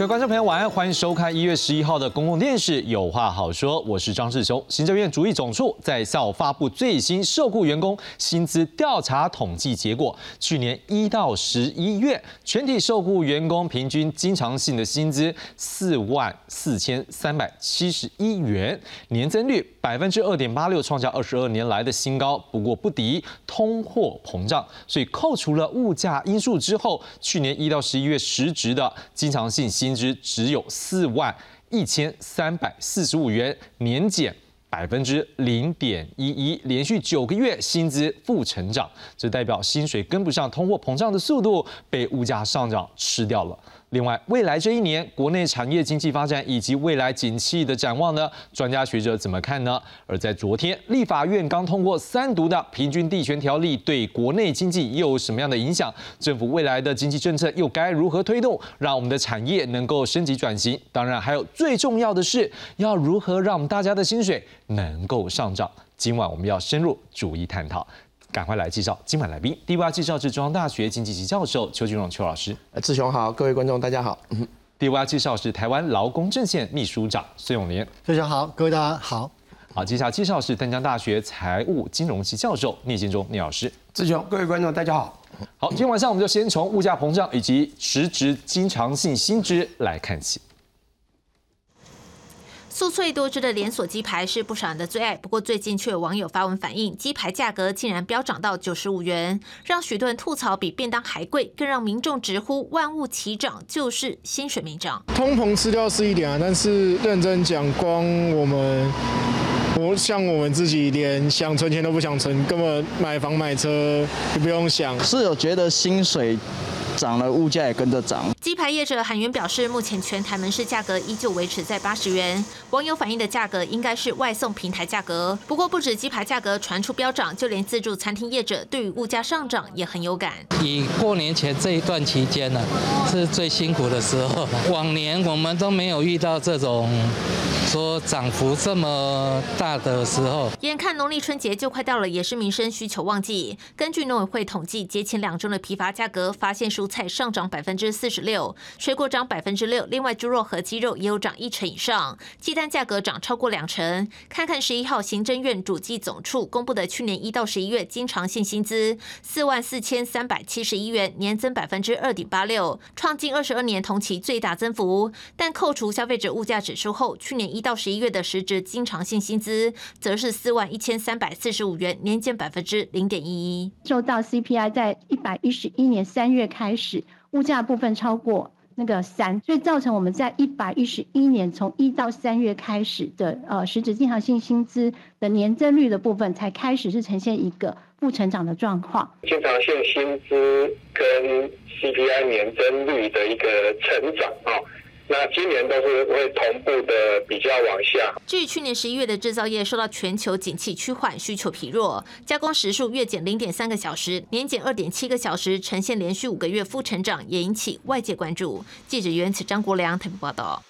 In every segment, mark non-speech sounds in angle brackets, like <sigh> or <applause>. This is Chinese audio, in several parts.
各位观众朋友，晚安，欢迎收看一月十一号的公共电视《有话好说》，我是张志雄。行政院主义总处在下午发布最新受雇员工薪资调查统计结果，去年一到十一月，全体受雇员工平均经常性的薪资四万四千三百七十一元，年增率百分之二点八六，创下二十二年来的新高。不过不敌通货膨胀，所以扣除了物价因素之后，去年一到十一月实质的经常性薪薪资只有四万一千三百四十五元，年减百分之零点一一，连续九个月薪资负成长，这代表薪水跟不上通货膨胀的速度，被物价上涨吃掉了。另外，未来这一年国内产业经济发展以及未来景气的展望呢？专家学者怎么看呢？而在昨天，立法院刚通过三读的《平均地权条例》，对国内经济又有什么样的影响？政府未来的经济政策又该如何推动，让我们的产业能够升级转型？当然，还有最重要的是，要如何让我们大家的薪水能够上涨？今晚我们要深入逐一探讨。赶快来介绍今晚来宾。第一位介绍是中央大学经济系教授邱俊荣邱老师。呃，志雄好，各位观众大家好。第二位介绍是台湾劳工阵线秘书长孙永年。志雄好，各位大家好。好，接下来介绍是淡江大学财务金融系教授聂建忠聂老师。志雄，各位观众大家好。好，今天晚上我们就先从物价膨胀以及实质经常性薪资来看起。酥脆多汁的连锁鸡排是不少人的最爱，不过最近却有网友发文反映，鸡排价格竟然飙涨到九十五元，让许多人吐槽比便当还贵，更让民众直呼万物齐涨，就是薪水没涨。通膨吃掉是一点啊，但是认真讲，光我们，我像我们自己连想存钱都不想存，根本买房买车也不用想。是有觉得薪水。涨了，物价也跟着涨。鸡排业者韩元表示，目前全台门市价格依旧维持在八十元。网友反映的价格应该是外送平台价格。不过，不止鸡排价格传出飙涨，就连自助餐厅业者对于物价上涨也很有感。以过年前这一段期间呢，是最辛苦的时候。往年我们都没有遇到这种说涨幅这么大的时候。眼看农历春节就快到了，也是民生需求旺季。根据农委会统计，节前两周的批发价格发现蔬菜上涨百分之四十六，水果涨百分之六，另外猪肉和鸡肉也有涨一成以上，鸡蛋价格涨超过两成。看看十一号行政院主计总处公布的去年一到十一月经常性薪资四万四千三百七十一元，年增百分之二点八六，创近二十二年同期最大增幅。但扣除消费者物价指数后，去年一到十一月的实质经常性薪资则是四万一千三百四十五元，年减百分之零点一一。受到 CPI 在一百一十一年三月。开始，是物价部分超过那个三，所以造成我们在一百一十一年从一到三月开始的呃实质经常性薪资的年增率的部分，才开始是呈现一个不成长的状况。经常性薪资跟 CPI 年增率的一个成长啊。那今年都是会同步的比较往下。至于去年十一月的制造业受到全球景气趋缓，需求疲弱，加工时数月减零点三个小时，年减二点七个小时，呈现连续五个月负成长，也引起外界关注。记者袁子张国良台北报道。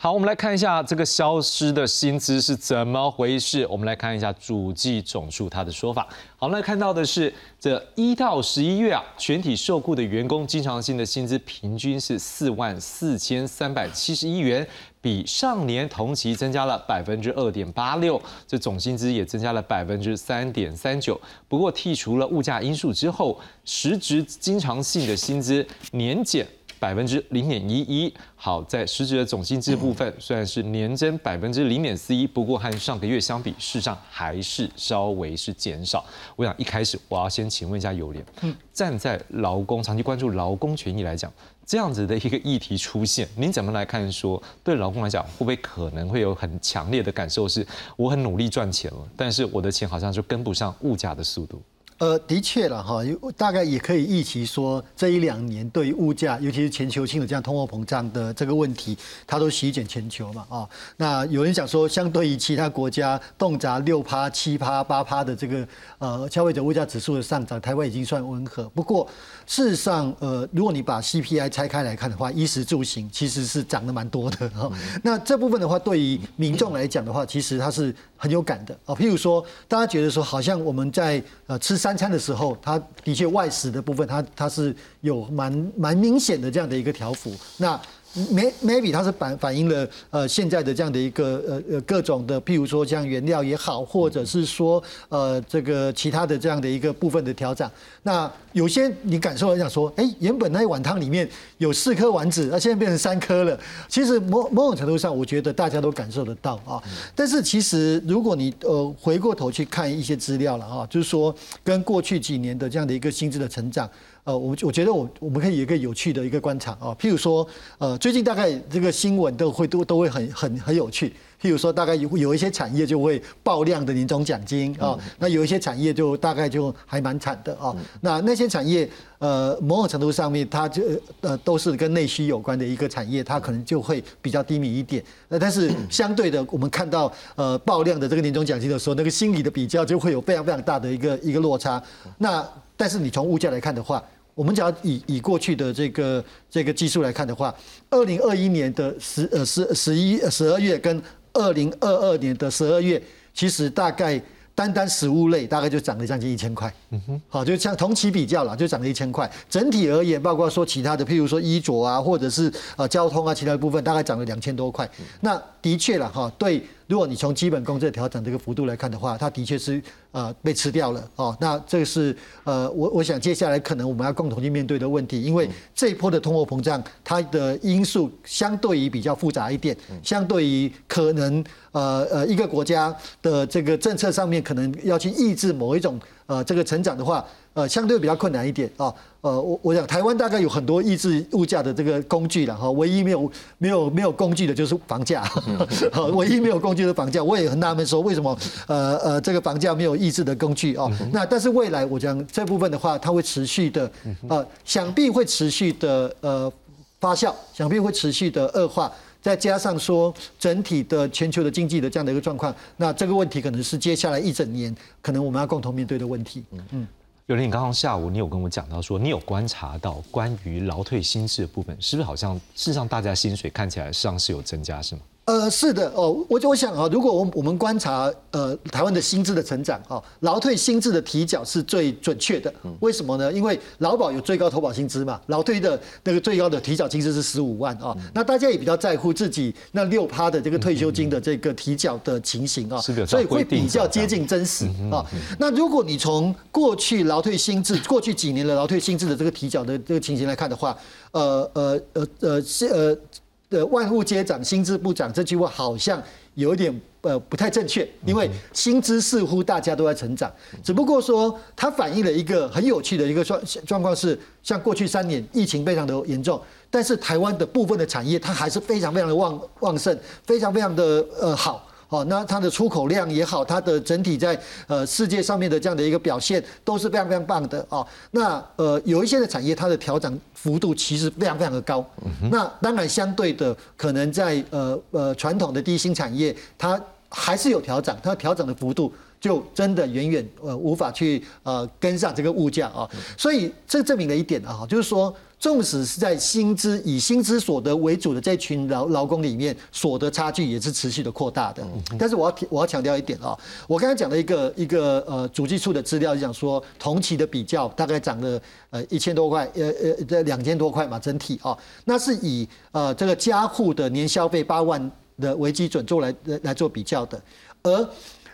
好，我们来看一下这个消失的薪资是怎么回事。我们来看一下主计总数它的说法。好，我们来看到的是这一到十一月啊，全体受雇的员工经常性的薪资平均是四万四千三百七十一元，比上年同期增加了百分之二点八六，这总薪资也增加了百分之三点三九。不过剔除了物价因素之后，实质经常性的薪资年减。百分之零点一一，好，在实质的总薪资部分，虽然是年增百分之零点四一，不过和上个月相比，事实上还是稍微是减少。我想一开始我要先请问一下友联，站在劳工长期关注劳工权益来讲，这样子的一个议题出现，您怎么来看？说对劳工来讲，会不会可能会有很强烈的感受，是我很努力赚钱了，但是我的钱好像就跟不上物价的速度？呃，的确了哈，大概也可以预期说，这一两年对于物价，尤其是全球性的这样通货膨胀的这个问题，它都席卷全球嘛啊。那有人讲说，相对于其他国家动辄六趴、七趴、八趴的这个呃消费者物价指数的上涨，台湾已经算温和。不过事实上，呃，如果你把 CPI 拆开来看的话，衣食住行其实是涨得蛮多的哈。那这部分的话，对于民众来讲的话，其实它是很有感的啊。譬如说，大家觉得说，好像我们在呃吃三餐的时候，它的确外食的部分，它它是有蛮蛮明显的这样的一个条幅。那 maybe 它是反反映了呃现在的这样的一个呃呃各种的，譬如说像原料也好，或者是说呃这个其他的这样的一个部分的调整。那有些你感受来讲说，哎，原本那一碗汤里面有四颗丸子，那现在变成三颗了。其实某某种程度上，我觉得大家都感受得到啊。但是其实如果你呃回过头去看一些资料了啊，就是说跟过去几年的这样的一个薪资的成长。呃，我我觉得我我们可以有一个有趣的一个观察啊，譬如说，呃，最近大概这个新闻都会都都会很很很有趣，譬如说，大概有有一些产业就会爆量的年终奖金啊，那有一些产业就大概就还蛮惨的啊，那那些产业呃，某种程度上面它就呃都是跟内需有关的一个产业，它可能就会比较低迷一点，那但是相对的，我们看到呃爆量的这个年终奖金的时候，那个心理的比较就会有非常非常大的一个一个落差，那但是你从物价来看的话。我们只要以以过去的这个这个技术来看的话，二零二一年的十呃十十一十二月跟二零二二年的十二月，其实大概单单食物类大概就涨了将近一千块。嗯哼，好，就像同期比较了，就涨了一千块。整体而言，包括说其他的，譬如说衣着啊，或者是呃交通啊，其他的部分大概涨了两千多块。那的确了哈，对。如果你从基本工资调整这个幅度来看的话，它的确是呃被吃掉了哦。那这个是呃我我想接下来可能我们要共同去面对的问题，因为这一波的通货膨胀，它的因素相对于比较复杂一点，相对于可能呃呃一个国家的这个政策上面可能要去抑制某一种呃这个成长的话。呃，相对比较困难一点啊。呃，我我想台湾大概有很多抑制物价的这个工具了哈，唯一没有没有没有工具的就是房价，<laughs> 唯一没有工具的房价，我也很纳闷说为什么呃呃这个房价没有抑制的工具啊？那但是未来我讲这部分的话，它会持续的呃，想必会持续的呃发酵，想必会持续的恶化，再加上说整体的全球的经济的这样的一个状况，那这个问题可能是接下来一整年可能我们要共同面对的问题。嗯。有人，你刚刚下午你有跟我讲到说，你有观察到关于劳退薪资的部分，是不是好像事实上大家薪水看起来上是有增加，是吗？呃，是的哦，我我想啊，如果我我们观察呃台湾的薪资的成长啊，劳退薪资的提缴是最准确的。为什么呢？因为劳保有最高投保薪资嘛，劳退的那个最高的提缴薪资是十五万啊。那大家也比较在乎自己那六趴的这个退休金的这个提缴的情形啊，所以会比较接近真实啊。那如果你从过去劳退薪资过去几年的劳退薪资的这个提缴的这个情形来看的话，呃呃呃呃是呃。的万物皆涨，薪资不涨，这句话好像有一点呃不太正确，因为薪资似乎大家都在成长，只不过说它反映了一个很有趣的一个状状况是，像过去三年疫情非常的严重，但是台湾的部分的产业它还是非常非常的旺旺盛，非常非常的呃好。哦，那它的出口量也好，它的整体在呃世界上面的这样的一个表现都是非常非常棒的哦。那呃有一些的产业，它的调整幅度其实非常非常的高。那当然相对的，可能在呃呃传统的低薪产业，它还是有调整，它调整的幅度就真的远远呃无法去呃跟上这个物价啊。所以这证明了一点啊，就是说。纵使是在薪资以薪资所得为主的这群劳劳工里面，所得差距也是持续的扩大的。但是我要我要强调一点啊，我刚才讲的一个一个呃主计处的资料，就讲说同期的比较大概涨了呃一千多块，呃呃这两千多块嘛，整体啊，那是以呃这个家户的年消费八万的为基准做来来做比较的，而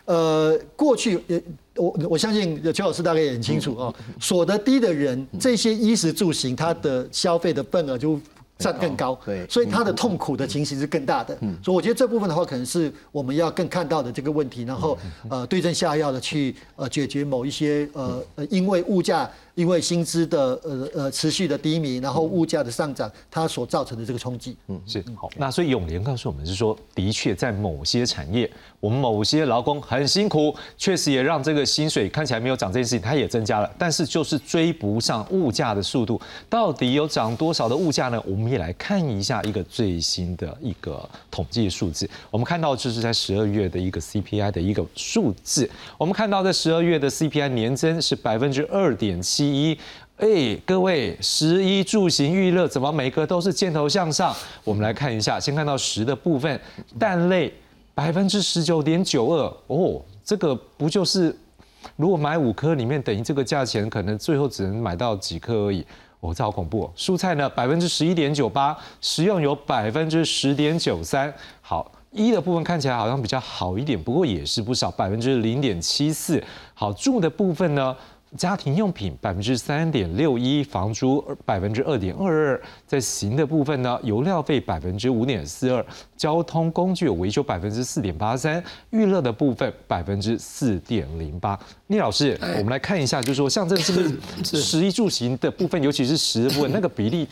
呃过去呃。我我相信邱老师大概也很清楚哦，所得低的人，这些衣食住行，他的消费的份额就占更高，对，所以他的痛苦的情形是更大的。所以我觉得这部分的话，可能是我们要更看到的这个问题，然后呃对症下药的去呃解决某一些呃呃因为物价。因为薪资的呃呃持续的低迷，然后物价的上涨，它所造成的这个冲击，嗯，是好。那所以永联告诉我们是说，的确在某些产业，我们某些劳工很辛苦，确实也让这个薪水看起来没有涨这件事情，它也增加了，但是就是追不上物价的速度。到底有涨多少的物价呢？我们也来看一下一个最新的一个统计数字。我们看到就是在十二月的一个 CPI 的一个数字，我们看到在十二月的 CPI 年增是百分之二点七。第一，哎，各位，十一住行娱乐怎么每个都是箭头向上？我们来看一下，先看到十的部分，蛋类百分之十九点九二，哦，这个不就是如果买五颗里面等于这个价钱，可能最后只能买到几颗而已。哦，这好恐怖哦！蔬菜呢，百分之十一点九八，食用油百分之十点九三。好，一的部分看起来好像比较好一点，不过也是不少，百分之零点七四。好，住的部分呢？家庭用品百分之三点六一，房租百分之二点二二，在行的部分呢，油料费百分之五点四二，交通工具维修百分之四点八三，娱乐的部分百分之四点零八。聂老师，我们来看一下，就是说像这是 <laughs> 不是食衣住行的部分，尤其是食的部分，那个比例。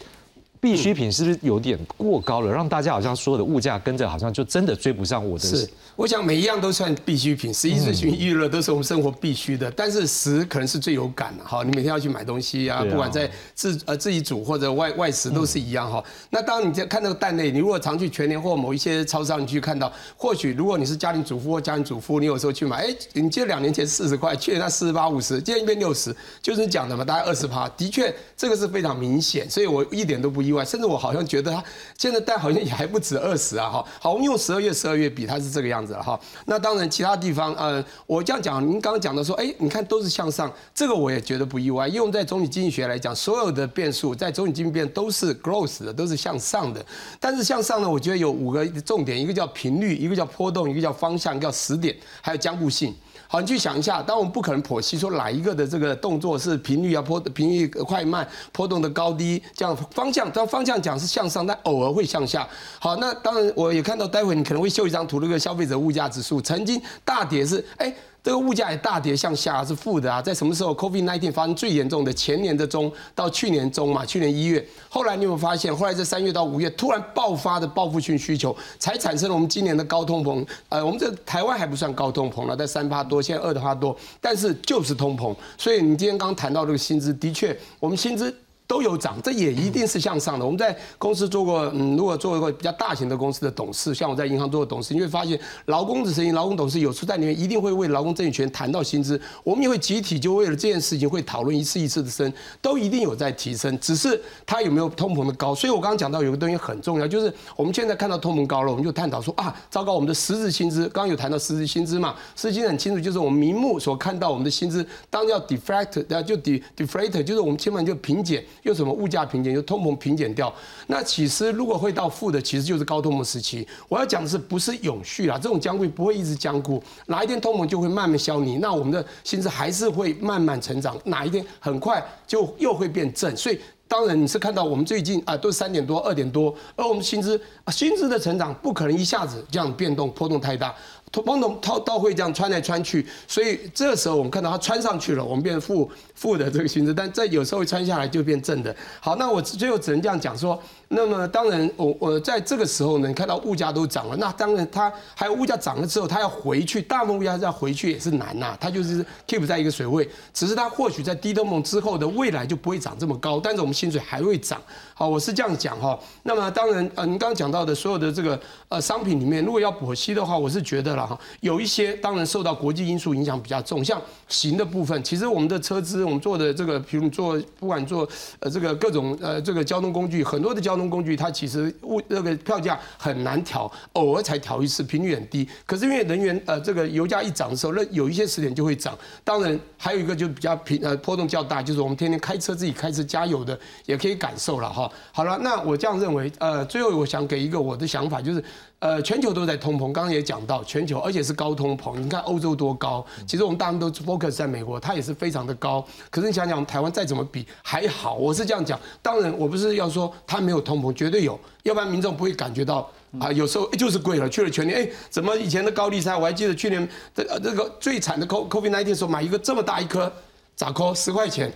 必需品是不是有点过高了？让大家好像所有的物价跟着好像就真的追不上我的。是，我想每一样都算必需品，食衣住行娱乐都是我们生活必须的。但是食可能是最有感的哈，你每天要去买东西啊，不管在自呃自己煮或者外外食都是一样哈。那当你在看那个蛋类，你如果常去全年或某一些超市，你去看到，或许如果你是家庭主妇或家庭主妇，你有时候去买，哎，你记得两年前四十块，去年那四十八五十，今天变六十，就是你讲的嘛，大概二十趴，的确这个是非常明显，所以我一点都不意。甚至我好像觉得它现在蛋好像也还不止二十啊，哈，好，我们用十二月十二月比，它是这个样子了哈。那当然，其他地方，呃，我这样讲，您刚刚讲的说，哎，你看都是向上，这个我也觉得不意外。用在总体经济学来讲，所有的变数在总体经济变都是 growth 的，都是向上的。但是向上呢，我觉得有五个重点，一个叫频率，一个叫波动，一个叫方向，一个叫时点，还有僵固性。好，你去想一下，当我们不可能剖析说哪一个的这个动作是频率啊、波频率快慢、波动的高低这样方向，当方向讲是向上，但偶尔会向下。好，那当然我也看到，待会你可能会秀一张图，那个消费者物价指数曾经大跌是哎。这个物价也大跌向下是负的啊，在什么时候？COVID-19 发生最严重的前年的中到去年中嘛，去年一月，后来你有没有发现，后来在三月到五月突然爆发的报复性需求，才产生了我们今年的高通膨。呃，我们这台湾还不算高通膨了，在三趴多，现在二的话多，但是就是通膨。所以你今天刚谈到这个薪资，的确，我们薪资。都有涨，这也一定是向上的。我们在公司做过，嗯，如果做一个比较大型的公司的董事，像我在银行做的董事，你会发现，劳工的声音，劳工董事有时在里面一定会为劳工争取权谈到薪资。我们也会集体就为了这件事情会讨论一次一次的升，都一定有在提升，只是它有没有通膨的高。所以我刚刚讲到有个东西很重要，就是我们现在看到通膨高了，我们就探讨说啊，糟糕，我们的实质薪资，刚刚有谈到实质薪资嘛，实质薪资很清楚，就是我们明目所看到我们的薪资，当要 deflate，就 de deflate，就是我们基本上就平减，又什么物价平。就通膨平减掉，那其实如果会到负的，其实就是高通膨时期。我要讲的是不是永续啊？这种僵固不会一直僵固，哪一天通膨就会慢慢消弭，那我们的薪资还是会慢慢成长，哪一天很快就又会变正。所以当然你是看到我们最近啊都三点多、二点多，而我们薪资薪资的成长不可能一下子这样变动波动太大。通通套都会这样穿来穿去，所以这时候我们看到它穿上去了，我们变负负的这个薪资，但在有时候穿下来就变正的。好，那我最后只能这样讲说。那么当然，我我在这个时候呢，你看到物价都涨了，那当然它还有物价涨了之后，它要回去，大部分物价要回去也是难呐，它就是 keep 在一个水位，只是它或许在低通膨之后的未来就不会涨这么高，但是我们薪水还会涨。好，我是这样讲哈。那么当然，呃，您刚刚讲到的所有的这个呃商品里面，如果要补息的话，我是觉得了哈，有一些当然受到国际因素影响比较重，像行的部分，其实我们的车资，我们做的这个，比如做不管做呃这个各种呃这个交通工具，很多的交通工具它其实物那个票价很难调，偶尔才调一次，频率很低。可是因为能源呃这个油价一涨的时候，那有一些时点就会涨。当然还有一个就比较平呃波动较大，就是我们天天开车自己开车加油的也可以感受了哈。好了，那我这样认为，呃，最后我想给一个我的想法，就是，呃，全球都在通膨，刚刚也讲到全球，而且是高通膨。你看欧洲多高，其实我们大部分都 focus 在美国，它也是非常的高。可是你想想，台湾再怎么比还好，我是这样讲。当然，我不是要说它没有通膨，绝对有，要不然民众不会感觉到啊，有时候就是贵了。去了全年，哎，怎么以前的高丽菜，我还记得去年这这个最惨的 COVID nineteen 时候，买一个这么大一颗，咋扣十块钱，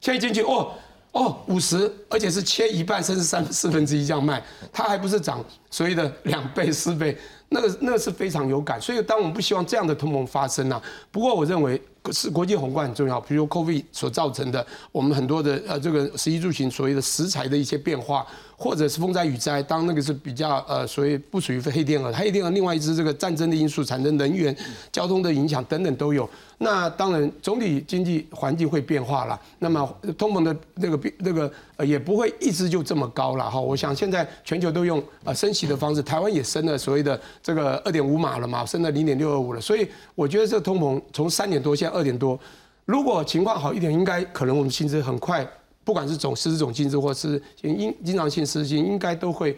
现在进去哦。哦，五十，而且是切一半，甚至三四分之一这样卖，它还不是涨所谓的两倍、四倍，那个那个是非常有感。所以，当我们不希望这样的通膨发生啊。不过，我认为是国际宏观很重要，比如 COVID 所造成的，我们很多的呃这个食衣住行所谓的食材的一些变化。或者是风灾雨灾，当那个是比较呃，所谓不属于黑天鹅，黑天鹅另外一只这个战争的因素产生能源、交通的影响等等都有。那当然总体经济环境会变化了，那么通膨的那个那个呃也不会一直就这么高了哈。我想现在全球都用呃升息的方式，台湾也升了所谓的这个二点五码了嘛，升了零点六二五了。所以我觉得这个通膨从三点多现在二点多，如果情况好一点，应该可能我们薪资很快。不管是总实质总净值或是经经常性失金，应该都会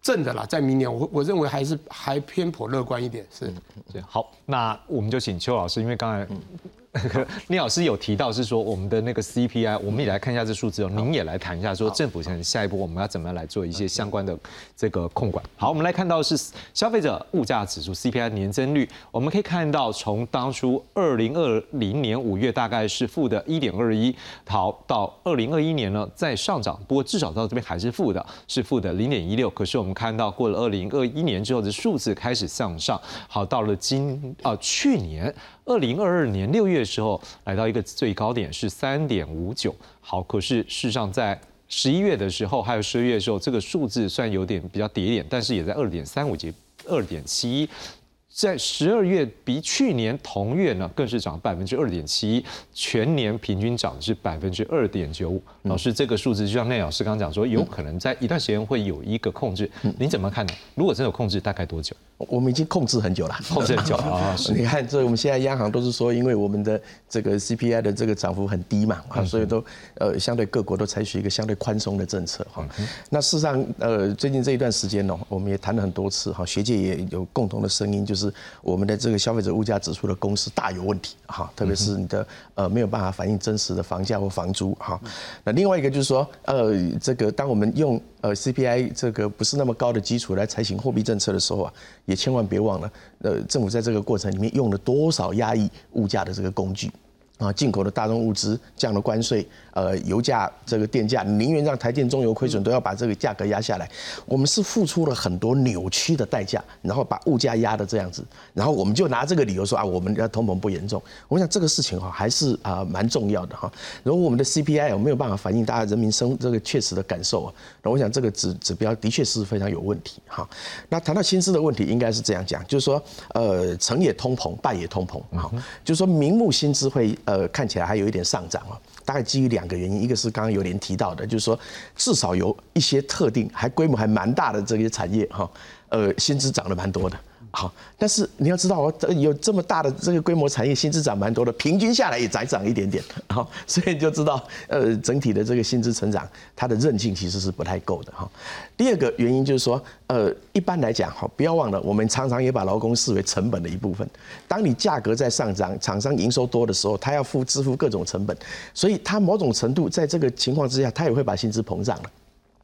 正的啦。在明年，我我认为还是还偏颇乐观一点。是，对，好，那我们就请邱老师，因为刚才。<laughs> 聂老师有提到是说我们的那个 CPI，我们也来看一下这数字哦。您也来谈一下说政府现在下一步我们要怎么样来做一些相关的这个控管。好，我们来看到是消费者物价指数 CPI 年增率，我们可以看到从当初二零二零年五月大概是负的一点二一，好到二零二一年呢再上涨，不过至少到这边还是负的，是负的零点一六。可是我们看到过了二零二一年之后的数字开始向上，好到了今啊去年。二零二二年六月的时候，来到一个最高点是三点五九。好，可是事实上在十一月的时候，还有十二月的时候，这个数字虽然有点比较跌一点，但是也在二点三五及二点七一。在十二月比去年同月呢，更是涨百分之二点七一，全年平均涨是百分之二点九五。老师，这个数字就像赖老师刚刚讲说，有可能在一段时间会有一个控制，您怎么看呢？如果真有控制，大概多久？我们已经控制很久了，控制很久啊！<laughs> 你看，这我们现在央行都是说，因为我们的这个 CPI 的这个涨幅很低嘛，啊，所以都呃相对各国都采取一个相对宽松的政策哈。那事实上，呃，最近这一段时间呢，我们也谈了很多次哈，学界也有共同的声音，就是我们的这个消费者物价指数的公式大有问题哈，特别是你的呃没有办法反映真实的房价或房租哈。那另外一个就是说，呃，这个当我们用呃 CPI 这个不是那么高的基础来采取货币政策的时候啊，也千万别忘了，呃，政府在这个过程里面用了多少压抑物价的这个工具。啊，进口的大宗物资降了关税，呃，油价这个电价，宁愿让台电中油亏损，都要把这个价格压下来。我们是付出了很多扭曲的代价，然后把物价压的这样子，然后我们就拿这个理由说啊，我们的通膨不严重。我想这个事情哈，还是啊蛮重要的哈。如果我们的 CPI 有没有办法反映大家人民生这个确实的感受啊？那我想这个指指标的确是非常有问题哈。那谈到薪资的问题，应该是这样讲，就是说，呃，成也通膨，败也通膨，哈，就是说明目薪资会。呃，看起来还有一点上涨哦，大概基于两个原因，一个是刚刚有点提到的，就是说至少有一些特定还规模还蛮大的这些产业哈，呃，薪资涨得蛮多的。好，但是你要知道哦，有这么大的这个规模产业，薪资涨蛮多的，平均下来也再涨一点点。<laughs> 好，所以你就知道，呃，整体的这个薪资成长，它的韧性其实是不太够的哈。第二个原因就是说，呃，一般来讲，哈，不要忘了，我们常常也把劳工视为成本的一部分。当你价格在上涨，厂商营收多的时候，他要付支付各种成本，所以他某种程度在这个情况之下，他也会把薪资膨胀了。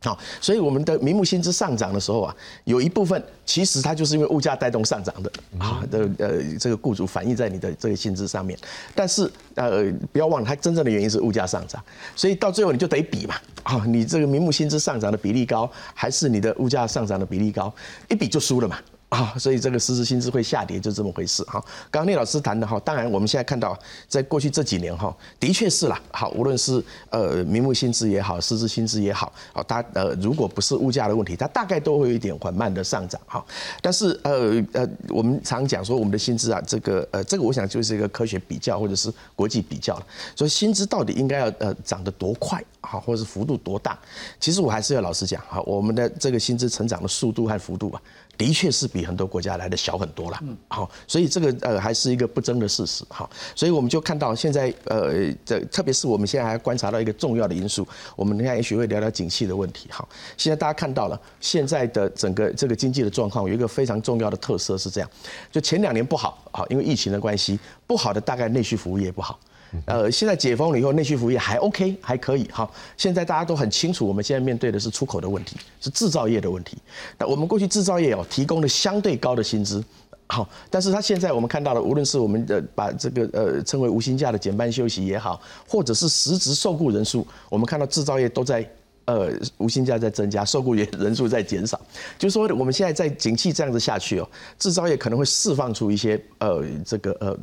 好，所以我们的明目薪资上涨的时候啊，有一部分其实它就是因为物价带动上涨的啊的呃这个雇主反映在你的这个薪资上面，但是呃不要忘了，它真正的原因是物价上涨，所以到最后你就得比嘛，啊你这个明目薪资上涨的比例高，还是你的物价上涨的比例高，一比就输了嘛。啊，所以这个实时薪资会下跌，就这么回事哈。刚刚聂老师谈的哈，当然我们现在看到，在过去这几年哈，的确是啦。好，无论是呃名目薪资也好，实质薪资也好，好，它呃如果不是物价的问题，它大概都会有一点缓慢的上涨哈。但是呃呃，我们常讲说我们的薪资啊，这个呃这个我想就是一个科学比较或者是国际比较了。所以薪资到底应该要呃涨得多快好，或者是幅度多大？其实我还是要老实讲哈，我们的这个薪资成长的速度和幅度啊。的确是比很多国家来的小很多了，好，所以这个呃还是一个不争的事实，好，所以我们就看到现在呃这特别是我们现在还观察到一个重要的因素，我们等下也许会聊聊景气的问题，好，现在大家看到了现在的整个这个经济的状况有一个非常重要的特色是这样，就前两年不好，好，因为疫情的关系，不好的大概内需服务业不好。呃，现在解封了以后，内需服务业还 OK，还可以哈。现在大家都很清楚，我们现在面对的是出口的问题，是制造业的问题。那我们过去制造业哦，提供了相对高的薪资，好，但是它现在我们看到了，无论是我们的把这个呃称为无薪假的减半休息也好，或者是实质受雇人数，我们看到制造业都在。呃，无薪假在增加，受雇员人数在减少，就是说我们现在在景气这样子下去哦，制造业可能会释放出一些呃这个呃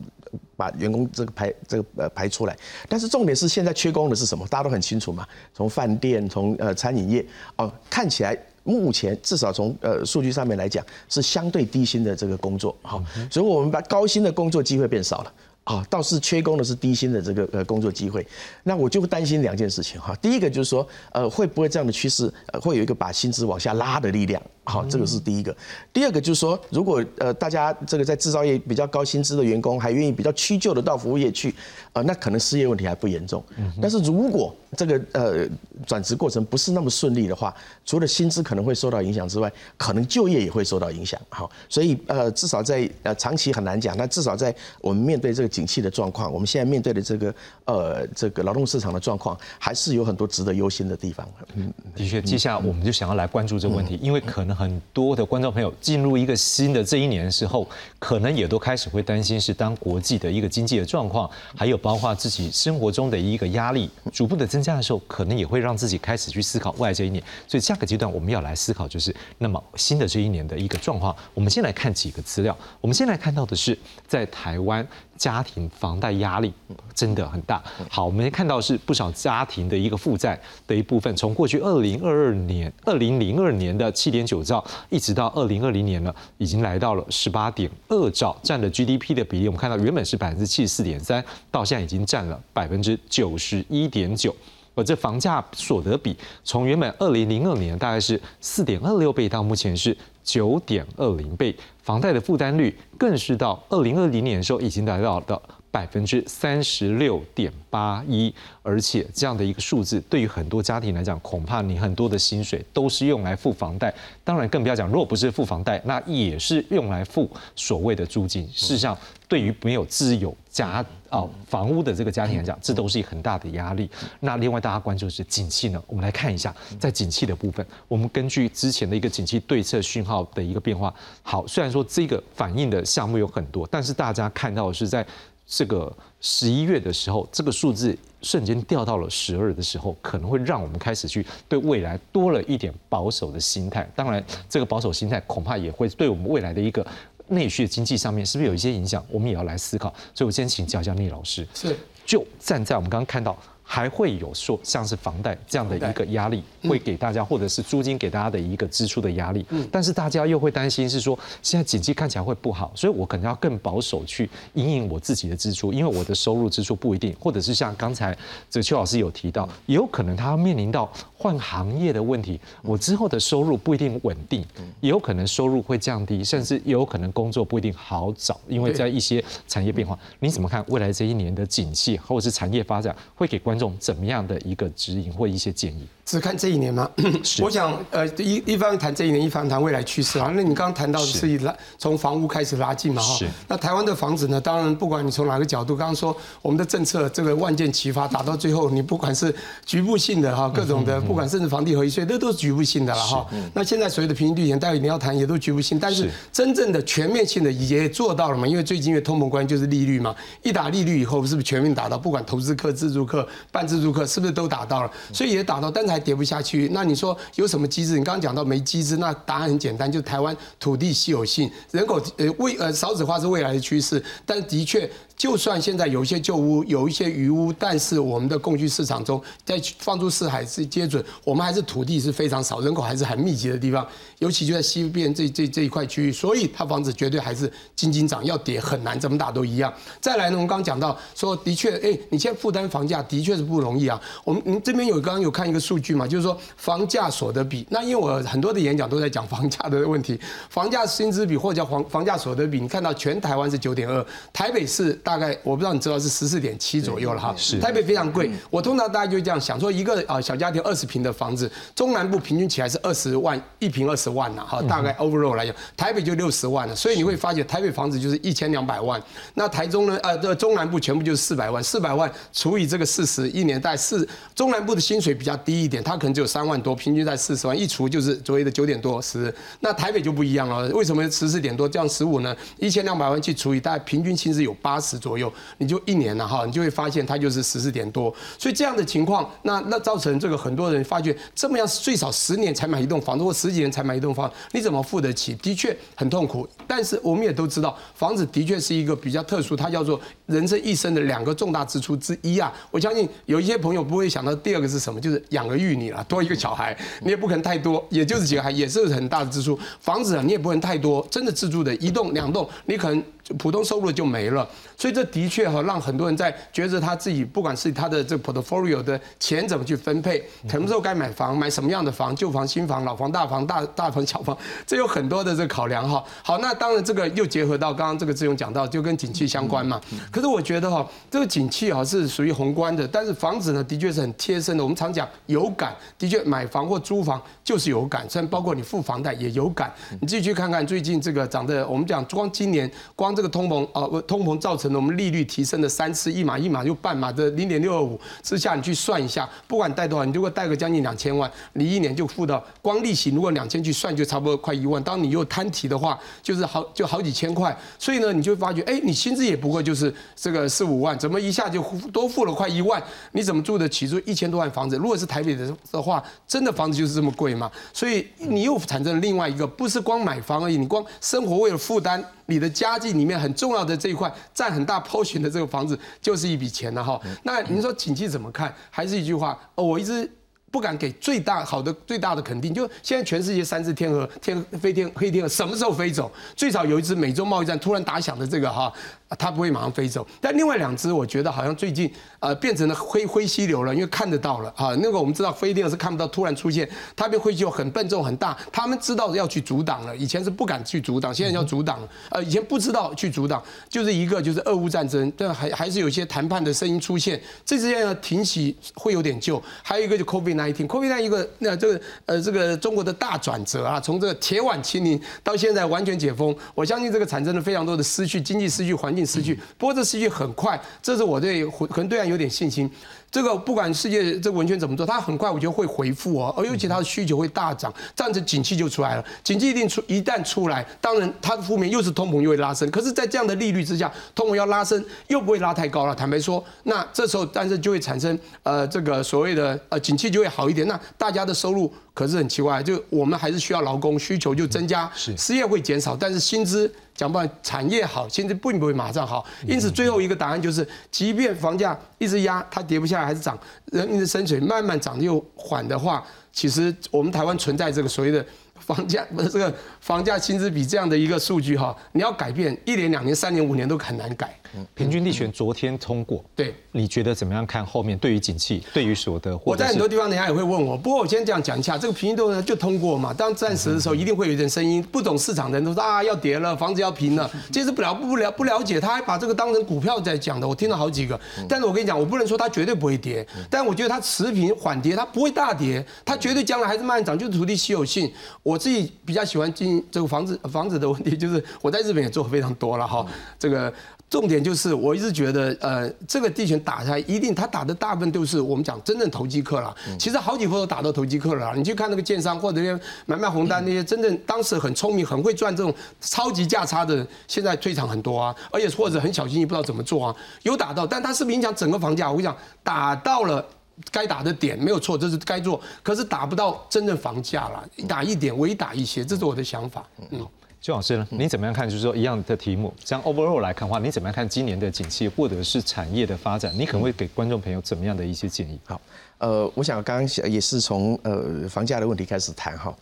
把员工这个排这个呃排出来，但是重点是现在缺工的是什么？大家都很清楚嘛，从饭店从呃餐饮业哦，看起来目前至少从呃数据上面来讲是相对低薪的这个工作，好，所以我们把高薪的工作机会变少了。啊，倒是缺工的是低薪的这个呃工作机会，那我就会担心两件事情哈。第一个就是说，呃，会不会这样的趋势呃会有一个把薪资往下拉的力量？好，这个是第一个。第二个就是说，如果呃大家这个在制造业比较高薪资的员工还愿意比较屈就的到服务业去，呃，那可能失业问题还不严重。但是如果这个呃转职过程不是那么顺利的话，除了薪资可能会受到影响之外，可能就业也会受到影响。好，所以呃至少在呃长期很难讲，那至少在我们面对这个景气的状况，我们现在面对的这个呃这个劳动市场的状况，还是有很多值得忧心的地方。嗯，的确，接下来我们就想要来关注这个问题，因为可能很多的观众朋友进入一个新的这一年的时候，可能也都开始会担心是当国际的一个经济的状况，还有包括自己生活中的一个压力逐步的增加的时候，可能也会让自己开始去思考未来这一年。所以下个阶段我们要来思考，就是那么新的这一年的一个状况。我们先来看几个资料，我们先来看到的是在台湾。家庭房贷压力真的很大。好，我们看到是不少家庭的一个负债的一部分，从过去二零二二年、二零零二年的七点九兆，一直到二零二零年呢，已经来到了十八点二兆，占的 GDP 的比例。我们看到原本是百分之七十四点三，到现在已经占了百分之九十一点九。而这房价所得比，从原本二零零二年大概是四点二六倍，到目前是九点二零倍。房贷的负担率更是到二零二零年的时候已经达到了百分之三十六点八一，而且这样的一个数字对于很多家庭来讲，恐怕你很多的薪水都是用来付房贷，当然更不要讲，如果不是付房贷，那也是用来付所谓的租金。事实上，对于没有自有家啊房屋的这个家庭来讲，这都是一很大的压力。那另外大家关注的是景气呢？我们来看一下，在景气的部分，我们根据之前的一个景气对策讯号的一个变化，好，虽然说这个反映的项目有很多，但是大家看到的是在这个十一月的时候，这个数字瞬间掉到了十二的时候，可能会让我们开始去对未来多了一点保守的心态。当然，这个保守心态恐怕也会对我们未来的一个。内需的经济上面是不是有一些影响？我们也要来思考。所以我先请教一下聂老师，是就站在我们刚刚看到。还会有说像是房贷这样的一个压力，会给大家，或者是租金给大家的一个支出的压力。嗯，但是大家又会担心是说，现在经济看起来会不好，所以我可能要更保守去应应我自己的支出，因为我的收入支出不一定，或者是像刚才这邱老师有提到，也有可能他面临到换行业的问题，我之后的收入不一定稳定，也有可能收入会降低，甚至也有可能工作不一定好找，因为在一些产业变化，你怎么看未来这一年的景气或者是产业发展会给观一种怎么样的一个指引或一些建议？只看这一年吗？<laughs> 我想，呃，一一方面谈这一年，一方面谈未来趋势啊。那你刚刚谈到的是拉从房屋开始拉近嘛？哈。那台湾的房子呢？当然，不管你从哪个角度，刚刚说我们的政策这个万箭齐发，打到最后，你不管是局部性的哈，各种的，不管甚至房地合一税，那都是局部性的了哈。那现在所谓的平均率，待会你要谈，也都局部性。但是真正的全面性的也做到了嘛？因为最近因为通膨关系就是利率嘛，一打利率以后，是不是全面打到？不管投资客、自住客、半自住客，是不是都打到了？所以也打到，但是。跌不下去，那你说有什么机制？你刚刚讲到没机制，那答案很简单，就台湾土地稀有性、人口呃未呃少子化是未来的趋势，但的确。就算现在有一些旧屋，有一些余屋，但是我们的供需市场中，在放诸四海是皆准，我们还是土地是非常少，人口还是很密集的地方，尤其就在西边这这这一块区域，所以它房子绝对还是金金涨，要跌很难，怎么打都一样。再来呢，我们刚刚讲到说，的确，哎，你现在负担房价的确是不容易啊。我们您这边有刚刚有看一个数据嘛，就是说房价所得比，那因为我很多的演讲都在讲房价的问题，房价薪资比或者叫房房价所得比，你看到全台湾是九点二，台北市。大概我不知道你知道是十四点七左右了哈，是台北非常贵。我通常大家就这样想说，一个啊小家庭二十平的房子，中南部平均起来是二十万一平二十万呐，哈，大概 overall 来讲，台北就六十万了。所以你会发现台北房子就是一千两百万，那台中呢，呃，这中南部全部就是四百万，四百万除以这个四十，一年在四中南部的薪水比较低一点，它可能只有三万多，平均在四十万，一除就是所谓的九点多十。那台北就不一样了，为什么十四点多这样十五呢？一千两百万去除以大概平均薪资有八十。左右，你就一年了哈，你就会发现它就是十四点多，所以这样的情况，那那造成这个很多人发觉这么样最少十年才买一栋房子，或十几年才买一栋房，你怎么付得起？的确很痛苦。但是我们也都知道，房子的确是一个比较特殊，它叫做人生一生的两个重大支出之一啊。我相信有一些朋友不会想到第二个是什么，就是养儿育女了，多一个小孩，你也不可能太多，也就是几个孩，也是很大的支出。房子啊，你也不能太多，真的自住的一栋两栋，你可能。普通收入就没了，所以这的确哈让很多人在觉得他自己不管是他的这 portfolio 的钱怎么去分配，什么时候该买房，买什么样的房，旧房、新房、老房、大房、大大房、小房，这有很多的这个考量哈。好，那当然这个又结合到刚刚这个志勇讲到，就跟景气相关嘛。可是我觉得哈，这个景气哈是属于宏观的，但是房子呢的确是很贴身的。我们常讲有感，的确买房或租房就是有感，甚至包括你付房贷也有感。你自己去看看最近这个涨的，我们讲光今年光。这个通膨啊，通膨造成了我们利率提升了三次，一码一码又半码的零点六二五之下，你去算一下，不管贷多少，你如果贷个将近两千万，你一年就付到光利息，如果两千去算，就差不多快一万。当你又摊提的话，就是好就好几千块。所以呢，你就发觉，哎，你薪资也不过就是这个四五万，怎么一下就多付了快一万？你怎么住得起？住一千多万房子，如果是台北的的话，真的房子就是这么贵吗？所以你又产生了另外一个，不是光买房而已，你光生活为了负担。你的家境里面很重要的这一块占很大 portion 的这个房子就是一笔钱了哈。那您说景气怎么看？还是一句话，我一直不敢给最大好的最大的肯定。就现在全世界三只天鹅天飞天黑天鹅什么时候飞走？最少有一只美洲贸易战突然打响的这个哈。它不会马上飞走，但另外两只我觉得好像最近呃变成了灰灰犀牛了，因为看得到了啊。那个我们知道飞电是看不到，突然出现，它变灰犀牛很笨重很大，他们知道要去阻挡了。以前是不敢去阻挡，现在要阻挡。呃，以前不知道去阻挡，就是一个就是俄乌战争，但还还是有些谈判的声音出现。这之间要停息会有点旧，还有一个就 COVID nineteen，COVID nineteen 一个那这个呃这个中国的大转折啊，从这个铁腕清零到现在完全解封，我相信这个产生了非常多的失去，经济失去环。失去，不过这失去很快，这是我对可能对岸有点信心。这个不管世界这个文圈怎么做，它很快我觉得会回复哦，而尤其它的需求会大涨，这样子景气就出来了。景气一定出，一旦出来，当然它的负面又是通膨又会拉升。可是，在这样的利率之下，通膨要拉升又不会拉太高了。坦白说，那这时候但是就会产生呃这个所谓的呃景气就会好一点。那大家的收入可是很奇怪，就我们还是需要劳工，需求就增加，失业会减少，但是薪资。讲不，产业好，薪资并不会马上好，因此最后一个答案就是，即便房价一直压，它跌不下来还是涨，人民的薪水慢慢涨又缓的话，其实我们台湾存在这个所谓的。房价不是这个房价薪资比这样的一个数据哈，你要改变一年、两年、三年、五年都很难改。平均地权昨天通过，对，你觉得怎么样看后面对于景气、对于所得？我在很多地方人家也会问我，不过我先这样讲一下，这个平均度呢就通过嘛。当暂时的时候，一定会有一点声音，不懂市场的人都说啊要跌了，房子要平了。其实不了不了不了解，他还把这个当成股票在讲的，我听了好几个。但是我跟你讲，我不能说它绝对不会跌，但我觉得它持平缓跌，它不会大跌，它绝对将来还是慢涨，就是土地稀有性。我自己比较喜欢进这个房子房子的问题，就是我在日本也做非常多了哈。这个重点就是我一直觉得，呃，这个地权打下来，一定他打的大部分都是我们讲真正投机客了。其实好几波都打到投机客了。你去看那个建商或者那些买卖红单那些真正当时很聪明、很会赚这种超级价差的，现在退场很多啊。而且或者很小心翼翼不知道怎么做啊，有打到，但他是不是影响整个房价？我讲，打到了。该打的点没有错，这是该做，可是打不到真正房价了，打一点，微打一些，这是我的想法。嗯，周老师呢？你怎么样看？就是说一样的题目，像 overall 来看的话，你怎么样看今年的景气或者是产业的发展？你可能会给观众朋友怎么样的一些建议？好，呃，我想刚刚也是从呃房价的问题开始谈哈，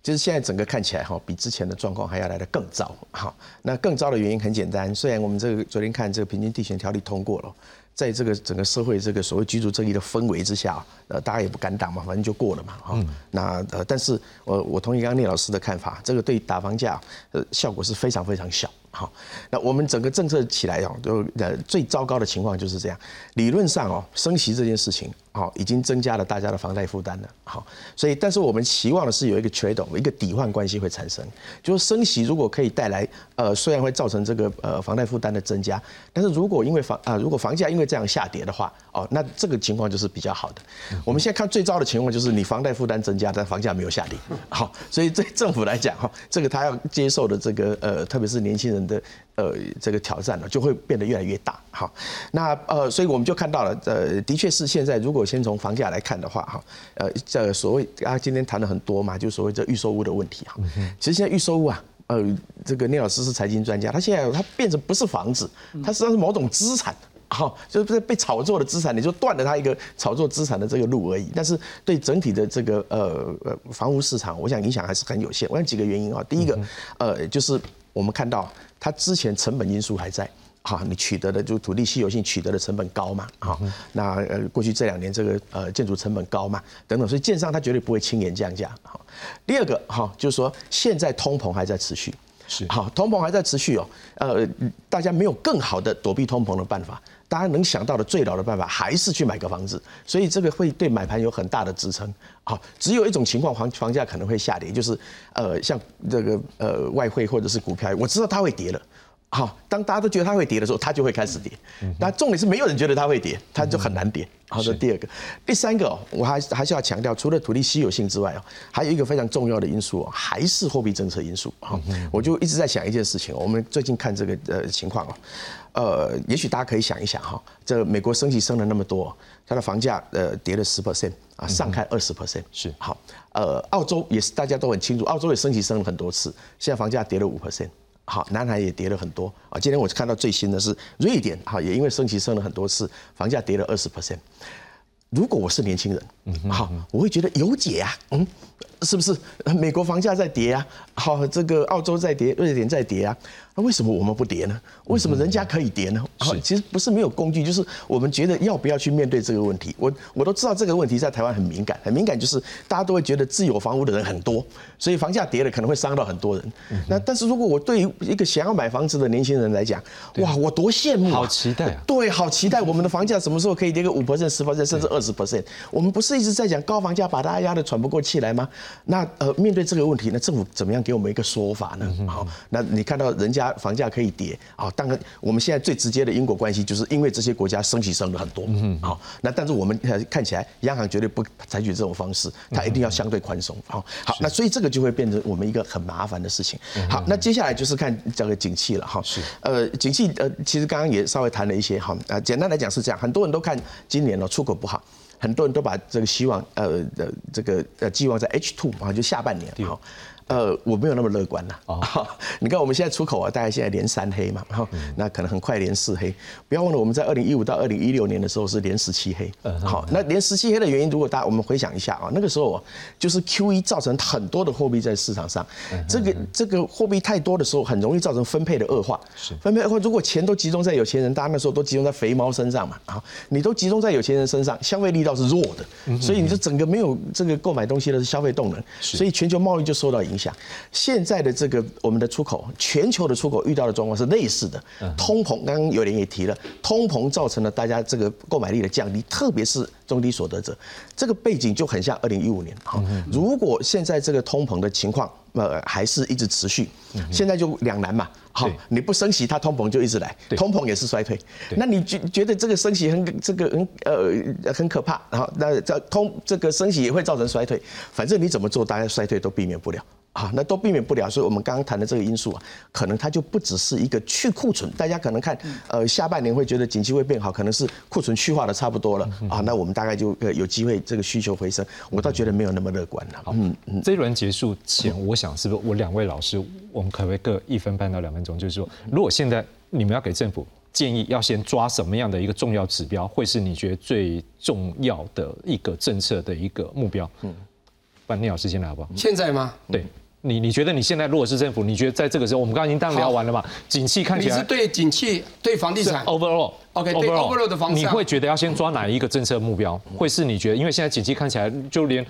就是现在整个看起来哈，比之前的状况还要来得更糟。哈，那更糟的原因很简单，虽然我们这个昨天看这个平均地权条例通过了。在这个整个社会这个所谓居住正义的氛围之下，呃，大家也不敢打嘛，反正就过了嘛，哈。那呃，但是我我同意刚刚聂老师的看法，这个对打房价呃效果是非常非常小。好，那我们整个政策起来哦，就呃最糟糕的情况就是这样。理论上哦，升息这件事情，好，已经增加了大家的房贷负担了。好，所以但是我们期望的是有一个 trade 一个抵换关系会产生，就是升息如果可以带来呃，虽然会造成这个呃房贷负担的增加，但是如果因为房啊，如果房价因为这样下跌的话，哦，那这个情况就是比较好的。我们现在看最糟的情况就是你房贷负担增加，但房价没有下跌。好，所以对政府来讲哈，这个他要接受的这个呃，特别是年轻人。的呃，这个挑战呢，就会变得越来越大。好，那呃，所以我们就看到了，呃，的确是现在，如果先从房价来看的话，哈，呃，这所谓啊，今天谈了很多嘛，就所谓这预售屋的问题哈。其实现在预售屋啊，呃，这个聂老师是财经专家，他现在他变成不是房子，他实际上是某种资产。好，就是被炒作的资产，你就断了他一个炒作资产的这个路而已。但是对整体的这个呃呃房屋市场，我想影响还是很有限。我想几个原因啊，第一个，呃，就是我们看到它之前成本因素还在。哈，你取得的就土地稀有性取得的成本高嘛？哈，那呃过去这两年这个呃建筑成本高嘛，等等，所以建商他绝对不会轻言降价。哈，第二个哈就是说现在通膨还在持续，是好，通膨还在持续哦。呃，大家没有更好的躲避通膨的办法，大家能想到的最老的办法还是去买个房子，所以这个会对买盘有很大的支撑。好，只有一种情况房房价可能会下跌，就是呃像这个呃外汇或者是股票，我知道它会跌了。好，当大家都觉得它会跌的时候，它就会开始跌。那重点是没有人觉得它会跌，它就很难跌。好，这第二个，第三个，我还还是要强调，除了土地稀有性之外哦，还有一个非常重要的因素哦，还是货币政策因素。好，我就一直在想一件事情，我们最近看这个呃情况哦，呃，也许大家可以想一想哈，这美国升息升了那么多，它的房价呃跌了十 percent 啊，上开二十 percent 是。好，呃，澳洲也是大家都很清楚，澳洲也升息升了很多次，现在房价跌了五 percent。好，南海也跌了很多啊。今天我看到最新的是瑞典，哈，也因为升息升了很多次，房价跌了二十 percent。如果我是年轻人，好，我会觉得有解啊，嗯，是不是？<laughs> 美国房价在跌啊，好，这个澳洲在跌，瑞典在跌啊。那为什么我们不跌呢？为什么人家可以跌呢？啊，其实不是没有工具，就是我们觉得要不要去面对这个问题。我我都知道这个问题在台湾很敏感，很敏感，就是大家都会觉得自有房屋的人很多，所以房价跌了可能会伤到很多人。那但是如果我对于一个想要买房子的年轻人来讲，哇，我多羡慕啊！好期待啊！对，好期待我们的房价什么时候可以跌个五 percent、十 percent 甚至二十 percent？我们不是一直在讲高房价把大家压得喘不过气来吗？那呃，面对这个问题，那政府怎么样给我们一个说法呢？好，那你看到人家房价可以跌。啊，当然，我们现在最直接的因果关系，就是因为这些国家升息升了很多，嗯，好，那但是我们看起来，央行绝对不采取这种方式，它一定要相对宽松，好，好，那所以这个就会变成我们一个很麻烦的事情。好，那接下来就是看这个景气了，哈，是，呃，景气，呃，其实刚刚也稍微谈了一些，哈，啊，简单来讲是这样，很多人都看今年呢出口不好，很多人都把这个希望，呃，的这个呃寄望在 H two 啊，就下半年，好。呃，我没有那么乐观呐。哦，<laughs> 你看我们现在出口啊，大概现在连三黑嘛，然后那可能很快连四黑。不要忘了，我们在二零一五到二零一六年的时候是连十七黑。嗯，好，那连十七黑的原因，如果大家我们回想一下啊，那个时候就是 Q E 造成很多的货币在市场上，这个这个货币太多的时候，很容易造成分配的恶化。是，分配恶化，如果钱都集中在有钱人，大家那时候都集中在肥猫身上嘛，啊，你都集中在有钱人身上，消费力道是弱的，所以你就整个没有这个购买东西的消费动能，所以全球贸易就受到影响。现在的这个我们的出口，全球的出口遇到的状况是类似的。通膨，刚刚有人也提了，通膨造成了大家这个购买力的降低，特别是中低所得者。这个背景就很像二零一五年。哈，如果现在这个通膨的情况呃还是一直持续，现在就两难嘛。好，你不升息，它通膨就一直来，通膨也是衰退。那你觉觉得这个升息很这个很呃很可怕，然后那这通这个升息也会造成衰退，反正你怎么做，大家衰退都避免不了。啊，那都避免不了，所以我们刚刚谈的这个因素啊，可能它就不只是一个去库存，大家可能看，呃，下半年会觉得景气会变好，可能是库存去化的差不多了啊，那我们大概就呃有机会这个需求回升，我倒觉得没有那么乐观了。嗯嗯，这一轮结束前，我想是不是我两位老师，我们可不可以各一分半到两分钟，就是说，如果现在你们要给政府建议，要先抓什么样的一个重要指标，会是你觉得最重要的一个政策的一个目标？嗯，半聂老师先来好不好？现在吗？对。你你觉得你现在如果是政府，你觉得在这个时候，我们刚刚已经当然聊完了嘛？景气看起来你是对景气对房地产 overall，OK，对 overall 的房你会觉得要先抓哪一个政策目标？会是你觉得，因为现在景气看起来就连。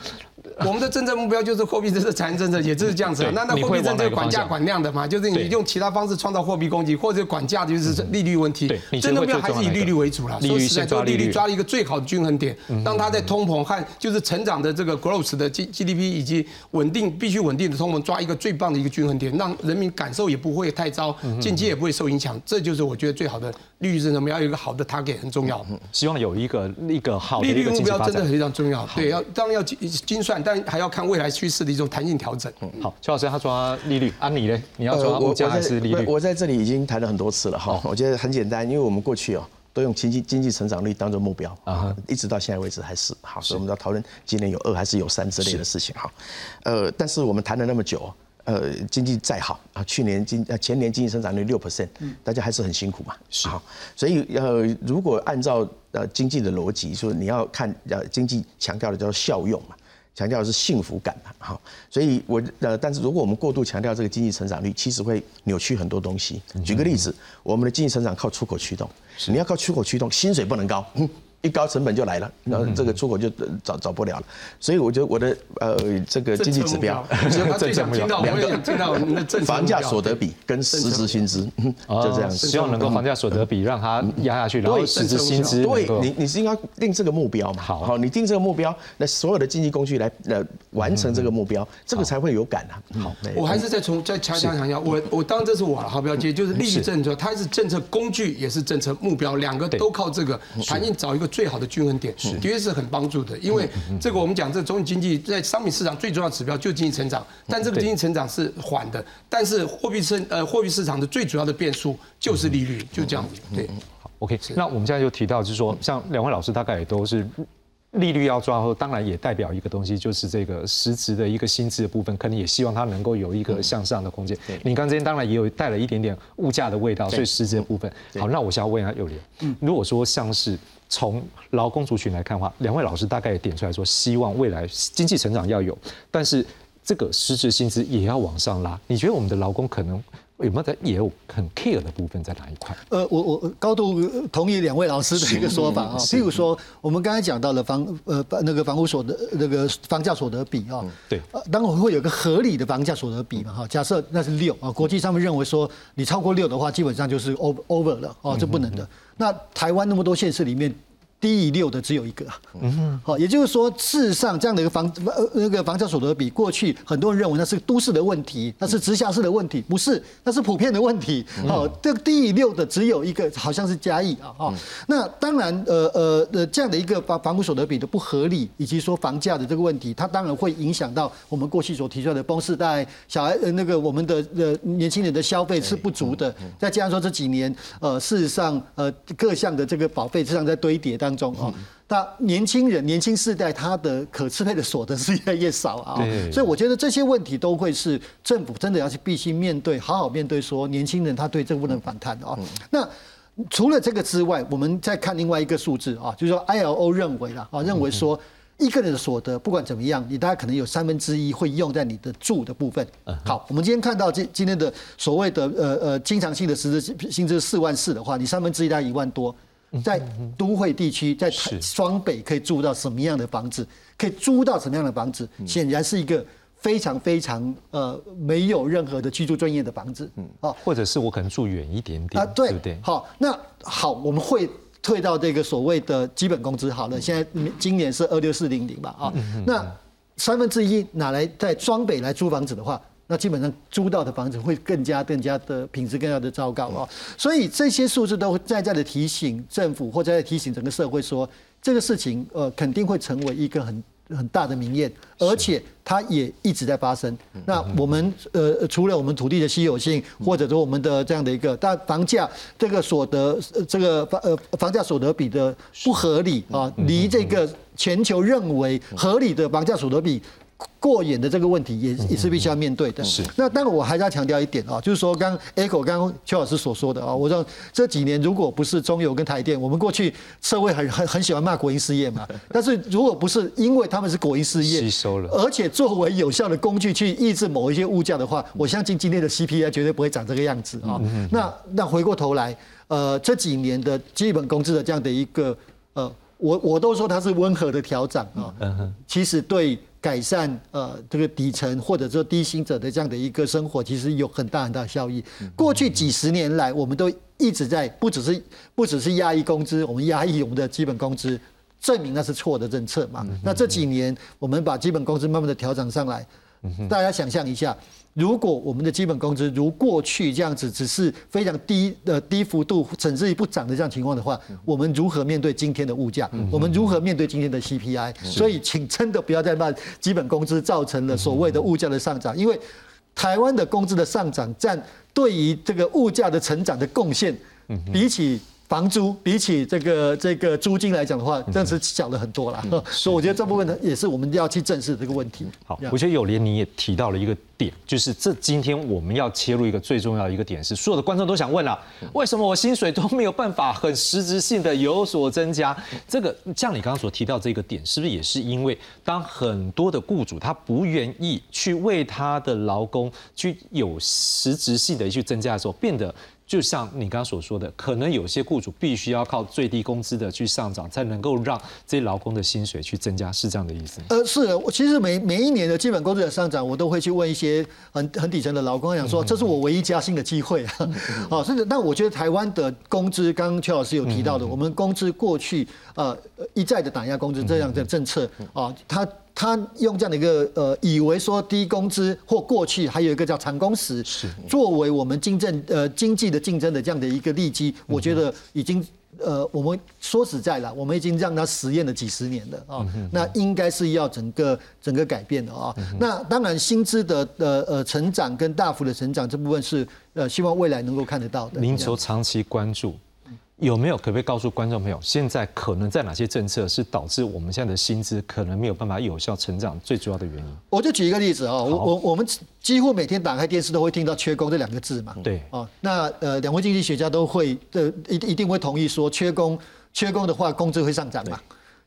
<laughs> 我们的政策目标就是货币政策、财政政策，也就是这样子。那那货币政策管价管量的嘛，就是你用其他方式创造货币供给，或者管价就是利率问题。政策目标还是以利率为主了。说实在，做利率抓了一个最好的均衡点，让它在通膨和就是成长的这个 growth 的 G G D P 以及稳定必须稳定的通膨抓一个最棒的一个均衡点，让人民感受也不会太糟，经济也不会受影响。这就是我觉得最好的利率政策，我们要有一个好的 target 很重要。希望有一个一个好的利率目标真的非常重要。对，要当然要精精算，但还要看未来。趋势的一种弹性调整。嗯好，邱老师他抓利率，啊你呢？你要抓物价还是利率？我在这里已经谈了很多次了哈。我觉得很简单，因为我们过去哦都用经济经济成长率当做目标啊，一直到现在为止还是好。所以我们要讨论今年有二还是有三之类的事情哈。呃，但是我们谈了那么久，呃经济再好啊，去年经呃前年经济成长率六 percent，大家还是很辛苦嘛。是好，所以呃如果按照呃经济的逻辑，说你要看呃经济强调的叫效用嘛。强调的是幸福感嘛，好，所以我呃，但是如果我们过度强调这个经济成长率，其实会扭曲很多东西。举个例子，我们的经济成长靠出口驱动，你要靠出口驱动，薪水不能高。一高成本就来了，然后这个出口就找找不了了，所以我觉得我的呃这个经济指标，最 <laughs> 想听到，我也想听到我们的政房价所得比跟实质薪资，就这样，希望能够房价所得比让它压下去，然后实质薪资对你你是应该定这个目标嘛？好，好，你定这个目标，那所有的经济工具来呃完成这个目标，这个才会有感啊。好，我还是再从再强强强调，我我当这是我的好标接，就是利益政策，它是政策工具，也是政策目标，两个都靠这个，弹性找一个。最好的均衡点，的确是很帮助的。因为这个我们讲，这总体经济在商品市场最重要指标就是经济成长，但这个经济成长是缓的。但是货币市呃货币市场的最主要的变数就是利率，就这样子。对，好，OK。那我们现在就提到，就是说，像两位老师大概也都是。利率要抓后，当然也代表一个东西，就是这个实质的一个薪资的部分，可能也希望它能够有一个向上的空间。你刚才当然也有带了一点点物价的味道，所以实质的部分。好，那我想要问一下友莲，嗯，如果说像是从劳工族群来看的话，两位老师大概也点出来说，希望未来经济成长要有，但是这个实质薪资也要往上拉。你觉得我们的劳工可能？有没有在也有很 care 的部分在哪一块？呃，我我高度同意两位老师的一个说法啊。譬如说，我们刚才讲到了房呃那个房屋所得那个房价所得比啊，对，当然会有个合理的房价所得比嘛哈。假设那是六啊，国际上面认为说你超过六的话，基本上就是 over over 了哦，这不能的。那台湾那么多县市里面。低于六的只有一个，嗯，好，也就是说，事实上这样的一个房呃那个房价所得比，过去很多人认为那是都市的问题，那是直辖市的问题，不是，那是普遍的问题。好，这个低于六的只有一个，好像是嘉义啊，哈。那当然，呃呃呃，这样的一个房房屋所得比的不合理，以及说房价的这个问题，它当然会影响到我们过去所提出来的崩世代小孩呃那个我们的呃年轻人的消费是不足的，再加上说这几年呃事实上呃各项的这个保费实际上在堆叠当。中啊，那年轻人、年轻世代，他的可支配的 <laughs> 所得是越来越少啊，所以我觉得这些问题都会是政府真的要去必须面对，好好面对，说年轻人他对这不能反弹的啊。那除了这个之外，我们再看另外一个数字啊，就是说 ILO 认为啊，认为说一个人的所得不管怎么样，你大概可能有三分之一会用在你的住的部分。好，我们今天看到今今天的所谓的呃呃经常性的实质薪资四万四的话，你三分之一大概一万多。在都会地区，在双北可以租到什么样的房子？可以租到什么样的房子？显然是一个非常非常呃没有任何的居住专业的房子。嗯，哦，或者是我可能住远一点点啊，对不对？好，那好，我们会退到这个所谓的基本工资。好了，现在今年是二六四零零吧？啊，那三分之一拿来在双北来租房子的话。那基本上租到的房子会更加更加的品质更加的糟糕啊，所以这些数字都在在的提醒政府或者在提醒整个社会说，这个事情呃肯定会成为一个很很大的民怨，而且它也一直在发生。那我们呃除了我们土地的稀有性，或者说我们的这样的一个，但房价这个所得这个房呃房价所得比的不合理啊，离这个全球认为合理的房价所得比。过眼的这个问题也也是必须要面对的。是。那但我还是要强调一点啊，就是说刚 Echo 刚刚邱老师所说的啊，我说这几年如果不是中油跟台电，我们过去社会很很很喜欢骂国营事业嘛。<laughs> 但是如果不是因为他们是国营事业，吸收了，而且作为有效的工具去抑制某一些物价的话，我相信今天的 CPI 绝对不会长这个样子啊。那那回过头来，呃，这几年的基本工资的这样的一个呃，我我都说它是温和的调整啊。其实对。改善呃这个底层或者说低薪者的这样的一个生活，其实有很大很大的效益。过去几十年来，我们都一直在不只是不只是压抑工资，我们压抑我们的基本工资，证明那是错的政策嘛。那这几年我们把基本工资慢慢的调整上来，大家想象一下。如果我们的基本工资如过去这样子，只是非常低的低幅度，甚至于不涨的这样情况的话，我们如何面对今天的物价？我们如何面对今天的 CPI？所以，请真的不要再骂基本工资造成了所谓的物价的上涨，因为台湾的工资的上涨占对于这个物价的成长的贡献，比起房租比起这个这个租金来讲的话，真是小了很多了。<laughs> 所以我觉得这部分呢，也是我们要去正视这个问题。好，我觉得有莲你也提到了一个点，就是这今天我们要切入一个最重要的一个点是，所有的观众都想问了，为什么我薪水都没有办法很实质性的有所增加？这个像你刚刚所提到这个点，是不是也是因为当很多的雇主他不愿意去为他的劳工去有实质性的去增加的时候，变得？就像你刚刚所说的，可能有些雇主必须要靠最低工资的去上涨，才能够让这些劳工的薪水去增加，是这样的意思？呃，是的。我其实每每一年的基本工资的上涨，我都会去问一些很 <laughs> 很底层的劳工，讲说这是我唯一加薪的机会啊。好，<laughs> 甚至但我觉得台湾的工资，刚刚邱老师有提到的，我们工资过去呃一再的打压工资这样的政策啊，它。他用这样的一个呃，以为说低工资或过去还有一个叫长工时，作为我们经政呃经济的竞争的这样的一个利基，我觉得已经呃，我们说实在了，我们已经让他实验了几十年了啊，那应该是要整个整个改变的啊。那当然薪资的呃呃成长跟大幅的成长这部分是呃希望未来能够看得到的。您求长期关注。有没有可不可以告诉观众朋友，现在可能在哪些政策是导致我们现在的薪资可能没有办法有效成长最主要的原因？我就举一个例子啊，我我我们几乎每天打开电视都会听到缺工这两个字嘛。对。哦，那呃，两位经济学家都会呃一一定会同意说，缺工缺工的话，工资会上涨嘛。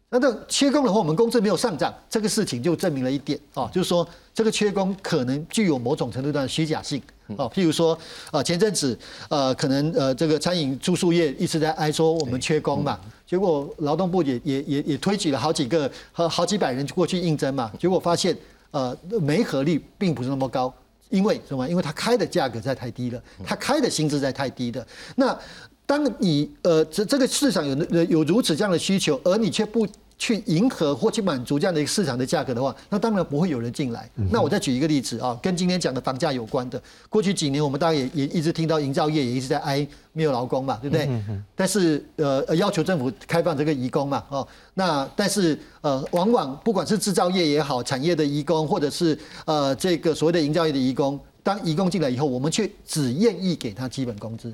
那这缺工的话，我们工资没有上涨，这个事情就证明了一点啊，就是说这个缺工可能具有某种程度的虚假性。哦，譬如说，呃，前阵子，呃，可能呃，这个餐饮住宿业一直在哀说我们缺工嘛，结果劳动部也也也也推举了好几个和好几百人过去应征嘛，结果发现，呃，没合率并不是那么高，因为什么？因为他开的价格在太低了，他开的薪资在太低的。那当你呃这这个市场有有如此这样的需求，而你却不。去迎合或去满足这样的一个市场的价格的话，那当然不会有人进来。那我再举一个例子啊，跟今天讲的房价有关的。过去几年，我们大家也也一直听到营造业也一直在挨没有劳工嘛，对不对？但是呃要求政府开放这个移工嘛，哦，那但是呃往往不管是制造业也好，产业的移工，或者是呃这个所谓的营造业的移工，当移工进来以后，我们却只愿意给他基本工资。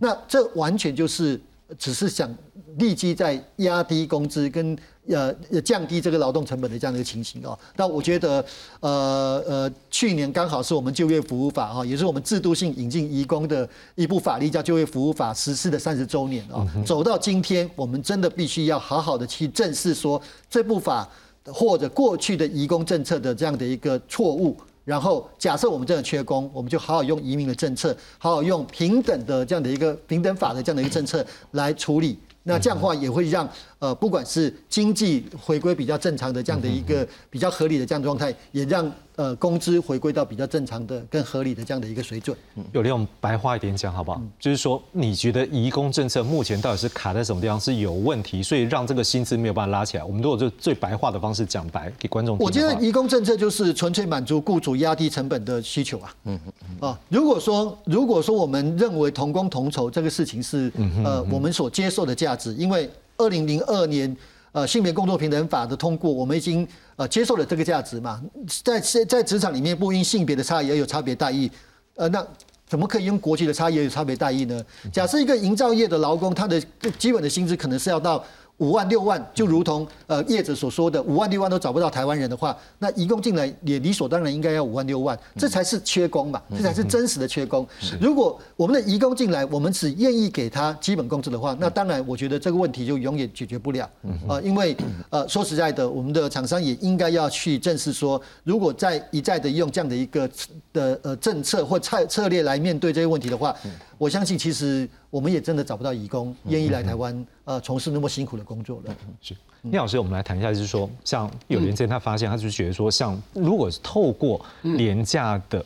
那这完全就是只是想立即在压低工资跟。呃，降低这个劳动成本的这样的一个情形哦。那我觉得，呃呃，去年刚好是我们就业服务法哈，也是我们制度性引进移工的一部法律叫就业服务法实施的三十周年哦。走到今天，我们真的必须要好好的去正视说这部法或者过去的移工政策的这样的一个错误。然后假设我们真的缺工，我们就好好用移民的政策，好好用平等的这样的一个平等法的这样的一个政策来处理。那这样的话也会让呃，不管是经济回归比较正常的这样的一个比较合理的这样状态，也让呃工资回归到比较正常的、更合理的这样的一个水准。有利用白话一点讲好不好？就是说，你觉得移工政策目前到底是卡在什么地方是有问题，所以让这个薪资没有办法拉起来？我们都有最最白话的方式讲白给观众。我觉得移工政策就是纯粹满足雇主压低成本的需求啊。嗯嗯啊，如果说如果说我们认为同工同酬这个事情是呃我们所接受的价值，因为二零零二年，呃，性别工作平等法的通过，我们已经呃接受了这个价值嘛，在在职场里面不因性别的差异而有差别待遇，呃，那怎么可以用国籍的差异而有差别待遇呢？假设一个营造业的劳工，他的基本的薪资可能是要到。五万六万，就如同呃业者所说的，五万六万都找不到台湾人的话，那移工进来也理所当然应该要五万六万，这才是缺工嘛，这才是真实的缺工。如果我们的移工进来，我们只愿意给他基本工资的话，那当然我觉得这个问题就永远解决不了啊，因为呃说实在的，我们的厂商也应该要去正视说，如果再一再的用这样的一个的呃政策或策策略来面对这些问题的话。我相信，其实我们也真的找不到义工愿意来台湾，呃，从事那么辛苦的工作了。是，聂老师，我们来谈一下，就是说，像有廉政，他发现，他就觉得说，像如果是透过廉价的，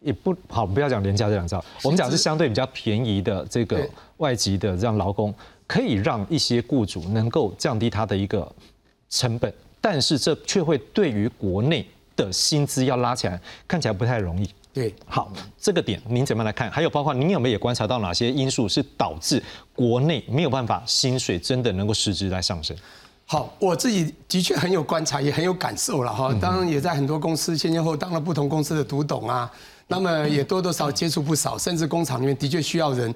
也不好，不要讲廉价这两招，我们讲是相对比较便宜的这个外籍的这样劳工，可以让一些雇主能够降低他的一个成本，但是这却会对于国内的薪资要拉起来，看起来不太容易。对，好，这个点您怎么来看？还有包括您有没有也观察到哪些因素是导致国内没有办法薪水真的能够实质来上升？好，我自己的确很有观察，也很有感受了哈。当然也在很多公司前前后当了不同公司的独董啊，那么也多多少接触不少，甚至工厂里面的确需要人。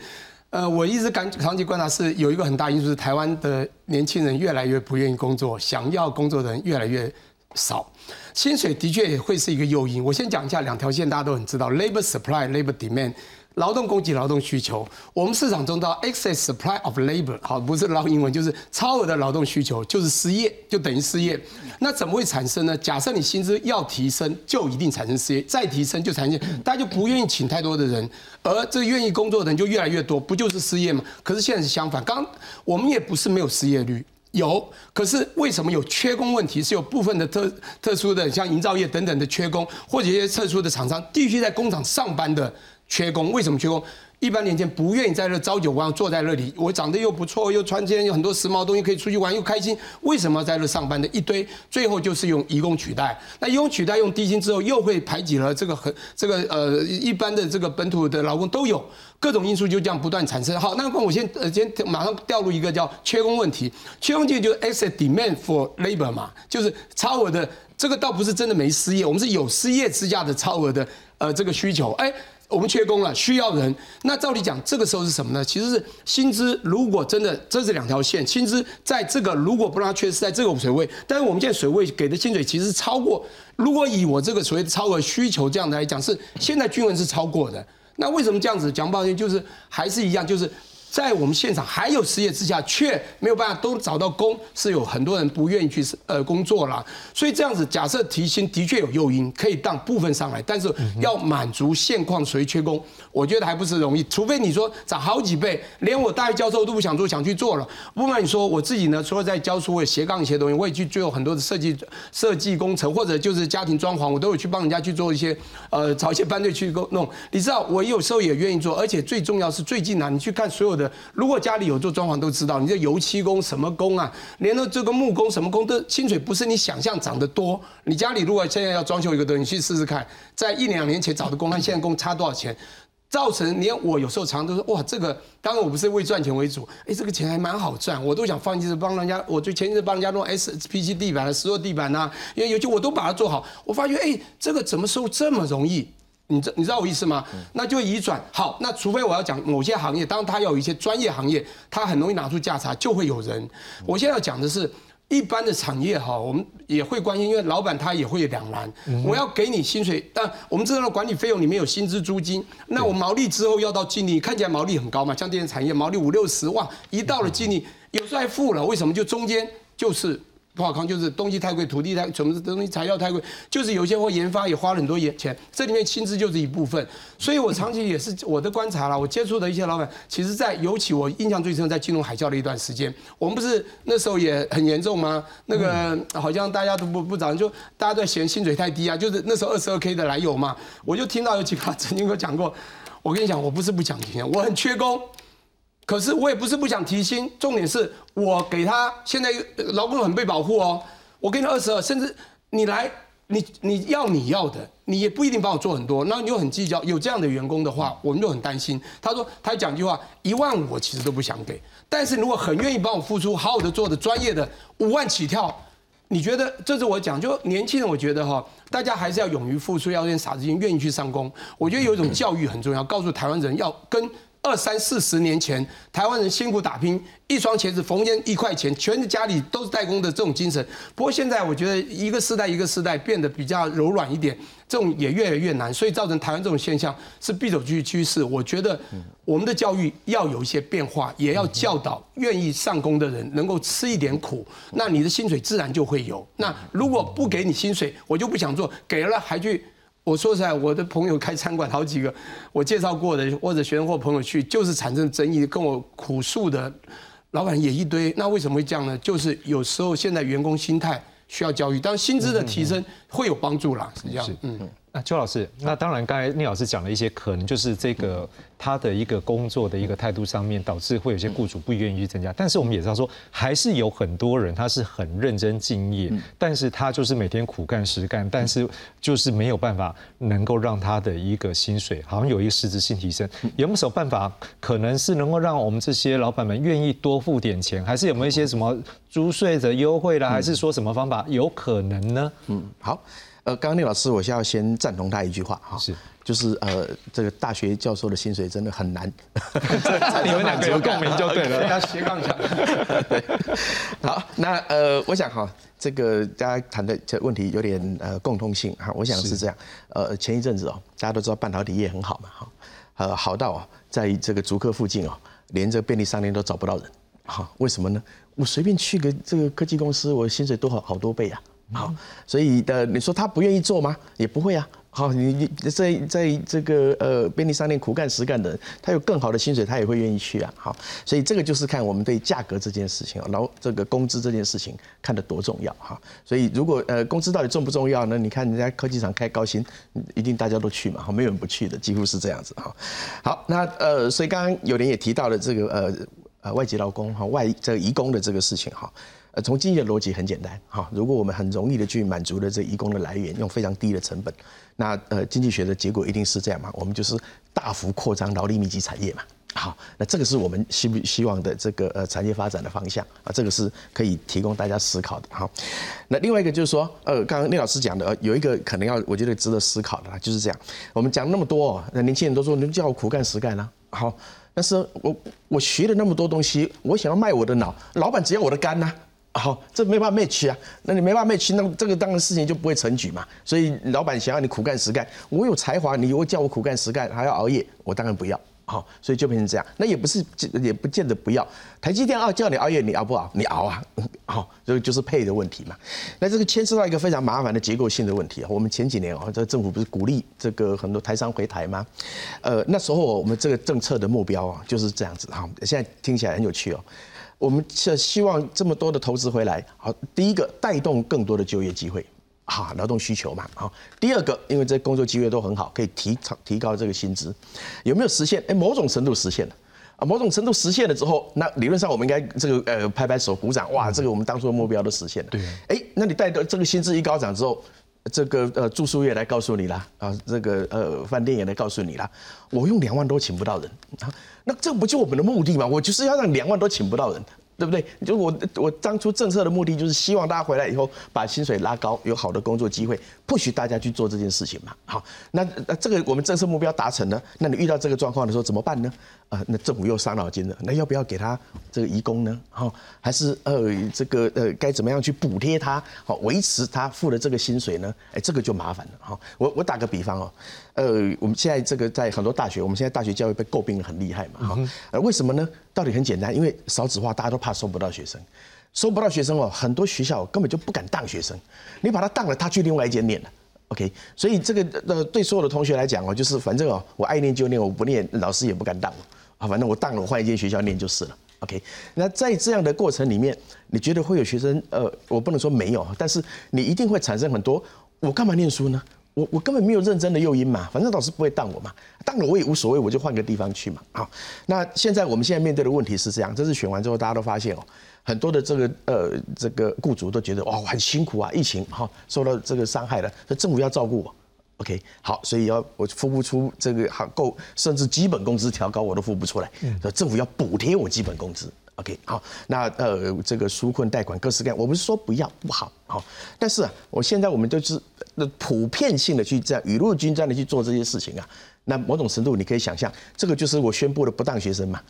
呃，我一直感长期观察是有一个很大因素是台湾的年轻人越来越不愿意工作，想要工作的人越来越少，薪水的确也会是一个诱因。我先讲一下两条线，大家都很知道：labor supply、labor demand。劳动供给、劳动需求，我们市场中的 excess supply of labor，好，不是捞英文，就是超额的劳动需求，就是失业，就等于失业。那怎么会产生呢？假设你薪资要提升，就一定产生失业，再提升就产生，大家就不愿意请太多的人，而这愿意工作的人就越来越多，不就是失业吗？可是现在是相反，刚我们也不是没有失业率，有，可是为什么有缺工问题？是有部分的特特殊的，像营造业等等的缺工，或者一些特殊的厂商必须在工厂上班的。缺工，为什么缺工？一般年轻人不愿意在这朝九晚坐在那里。我长得又不错，又穿件有很多时髦东西可以出去玩，又开心。为什么在这上班的一堆？最后就是用移工取代。那移工取代用低薪之后，又会排挤了这个很这个呃一般的这个本土的劳工都有各种因素就这样不断产生。好，那我先呃先马上掉入一个叫缺工问题。缺工就就是 excess demand for labor 嘛，就是超额的这个倒不是真的没失业，我们是有失业之下的超额的呃这个需求。哎。我们缺工了，需要人。那照理讲，这个时候是什么呢？其实是薪资。如果真的这是两条线，薪资在这个如果不让它缺失在这个水位，但是我们现在水位给的薪水其实超过。如果以我这个所谓的超额需求这样来讲，是现在均衡是超过的。那为什么这样子讲？抱歉，就是还是一样，就是。在我们现场还有失业之下，却没有办法都找到工，是有很多人不愿意去呃工作了。所以这样子，假设提薪的确有诱因，可以当部分上来，但是要满足现况谁缺工，我觉得还不是容易。除非你说涨好几倍，连我大学教授都不想做，想去做了。不瞒你说，我自己呢，除了在教书，我也斜杠一些东西，我也去做很多的设计、设计工程，或者就是家庭装潢，我都有去帮人家去做一些呃找一些班队去弄。你知道，我有时候也愿意做，而且最重要是最近呢，你去看所有的。如果家里有做装潢，都知道，你这油漆工什么工啊，连那这个木工什么工的薪水不是你想象涨得多。你家里如果现在要装修一个东西，你去试试看，在一两年前找的工，和现在工差多少钱？造成连我有时候常常都说，哇，这个当然我不是为赚钱为主，哎，这个钱还蛮好赚，我都想放弃，是帮人家，我就前一阵帮人家弄 SPC 地板的石头地板呐，因为尤其我都把它做好，我发觉，哎，这个怎么收这么容易？你知你知道我意思吗？那就移转好。那除非我要讲某些行业，当然它要有一些专业行业，它很容易拿出价差，就会有人。我现在要讲的是一般的产业哈，我们也会关心，因为老板他也会有两难。我要给你薪水，但我们知道管理费用里面有薪资租金，那我毛利之后要到净利，看起来毛利很高嘛，像这些产业毛利五六十万，一到了净利有时候还付了，为什么？就中间就是。不好康就是东西太贵，土地太什么东西材料太贵，就是有些或研发也花了很多钱，这里面薪资就是一部分。所以我长期也是我的观察了，我接触的一些老板，其实在尤其我印象最深，在金融海啸的一段时间，我们不是那时候也很严重吗？那个好像大家都不不涨，就大家都在嫌薪水太低啊，就是那时候二十二 K 的来有嘛，我就听到有几个曾经跟我讲过，我跟你讲，我不是不讲钱，我很缺工。可是我也不是不想提薪，重点是我给他现在劳工很被保护哦，我给你二十二，甚至你来你你要你要的，你也不一定帮我做很多，那你又很计较，有这样的员工的话，我们就很担心。他说他讲句话，一万五我其实都不想给，但是如果很愿意帮我付出，好好的做的专业的五万起跳，你觉得这是我讲，就年轻人我觉得哈，大家还是要勇于付出，要有点傻子心，愿意去上工。我觉得有一种教育很重要，告诉台湾人要跟。二三四十年前，台湾人辛苦打拼，一双鞋子缝间一块钱，全是家里都是代工的这种精神。不过现在我觉得一个时代一个时代变得比较柔软一点，这种也越来越难，所以造成台湾这种现象是必走趋趋势。我觉得我们的教育要有一些变化，也要教导愿意上工的人能够吃一点苦，那你的薪水自然就会有。那如果不给你薪水，我就不想做，给了还去。我说实在，我的朋友开餐馆好几个，我介绍过的或者学生或朋友去，就是产生争议，跟我苦诉的老板也一堆。那为什么会这样呢？就是有时候现在员工心态需要教育，当然薪资的提升会有帮助啦，是这样。嗯。那邱老师，那当然，刚才聂老师讲了一些，可能就是这个他的一个工作的一个态度上面，导致会有些雇主不愿意去增加。但是我们也知道说，还是有很多人他是很认真敬业，但是他就是每天苦干实干，但是就是没有办法能够让他的一个薪水好像有一个实质性提升。有没有什么办法，可能是能够让我们这些老板们愿意多付点钱？还是有没有一些什么？租税的优惠啦，还是说什么方法有可能呢？嗯，好，呃，刚刚那老师，我先要先赞同他一句话哈，是，就是呃，这个大学教授的薪水真的很难，<laughs> 你们两个有共鸣就对了，<laughs> 要斜杠讲。好，那呃，我想哈，这个大家谈的这问题有点呃共通性哈，我想是这样，呃，前一阵子哦，大家都知道半导体业很好嘛哈，呃，好到啊，在这个竹科附近哦，连这个便利商店都找不到人，哈，为什么呢？我随便去个这个科技公司，我薪水多好好多倍啊，好，所以的你说他不愿意做吗？也不会啊。好，你你在在这个呃便利商店苦干实干的人，他有更好的薪水，他也会愿意去啊。好，所以这个就是看我们对价格这件事情，然后这个工资这件事情看得多重要哈。所以如果呃工资到底重不重要呢？你看人家科技厂开高薪，一定大家都去嘛，哈，没有人不去的，几乎是这样子哈。好，那呃，所以刚刚有人也提到了这个呃呃外籍劳工哈外这个移工的这个事情哈。呃，从经济的逻辑很简单哈，如果我们很容易的去满足了这移工的来源，用非常低的成本，那呃经济学的结果一定是这样嘛？我们就是大幅扩张劳力密集产业嘛。好，那这个是我们希不希望的这个呃产业发展的方向啊，这个是可以提供大家思考的。哈，那另外一个就是说，呃，刚刚聂老师讲的，有一个可能要我觉得值得思考的，就是这样。我们讲那么多，那年轻人都说你叫我苦干实干啊，好，但是我我学了那么多东西，我想要卖我的脑，老板只要我的肝呐。好，这没办法 match 啊，那你没办法 match，那这个当然事情就不会成局嘛。所以老板想要你苦干实干，我有才华，你又叫我苦干实干，还要熬夜，我当然不要。好，所以就变成这样。那也不是，也不见得不要。台积电啊，叫你熬夜，你熬不熬？你熬啊。好，<laughs> 这个就是配的问题嘛。那这个牵涉到一个非常麻烦的结构性的问题啊。我们前几年哦，这个政府不是鼓励这个很多台商回台吗？呃，那时候我们这个政策的目标啊，就是这样子哈。现在听起来很有趣哦。我们是希望这么多的投资回来，好，第一个带动更多的就业机会，好，劳动需求嘛，好，第二个，因为这工作机会都很好，可以提提高这个薪资，有没有实现？哎，某种程度实现了，啊，某种程度实现了之后，那理论上我们应该这个呃拍拍手鼓掌，哇，这个我们当初的目标都实现了，对，哎，那你带的这个薪资一高涨之后。这个呃住宿业来告诉你啦，啊，这个呃饭店也来告诉你啦，我用两万多请不到人，啊，那这不就我们的目的吗？我就是要让两万都请不到人。对不对？就我我当初政策的目的就是希望大家回来以后把薪水拉高，有好的工作机会，不许大家去做这件事情嘛。好，那那这个我们政策目标达成了，那你遇到这个状况的时候怎么办呢？啊，那政府又伤脑筋了。那要不要给他这个移工呢？好，还是呃这个呃该怎么样去补贴他？好，维持他付的这个薪水呢？哎，这个就麻烦了。好，我我打个比方哦。呃，我们现在这个在很多大学，我们现在大学教育被诟病的很厉害嘛，哈，呃，为什么呢？道理很简单，因为少子化，大家都怕收不到学生，收不到学生哦，很多学校根本就不敢当学生，你把他当了，他去另外一间念了，OK，所以这个呃对所有的同学来讲哦，就是反正哦，我爱念就念，我不念，老师也不敢当，啊，反正我当了，我换一间学校念就是了，OK，那在这样的过程里面，你觉得会有学生？呃，我不能说没有，但是你一定会产生很多，我干嘛念书呢？我我根本没有认真的诱因嘛，反正老师不会当我嘛，当了我也无所谓，我就换个地方去嘛。好，那现在我们现在面对的问题是这样，这次选完之后，大家都发现哦，很多的这个呃这个雇主都觉得哇很辛苦啊，疫情哈受到这个伤害了，所以政府要照顾我，OK，好，所以要我付不出这个好够，甚至基本工资调高我都付不出来，所以政府要补贴我基本工资。OK，好，那呃，这个纾困贷款各式各样，我不是说不要不好，好，但是啊，我现在我们就是普遍性的去这样雨露均沾的去做这些事情啊，那某种程度你可以想象，这个就是我宣布的不当学生嘛，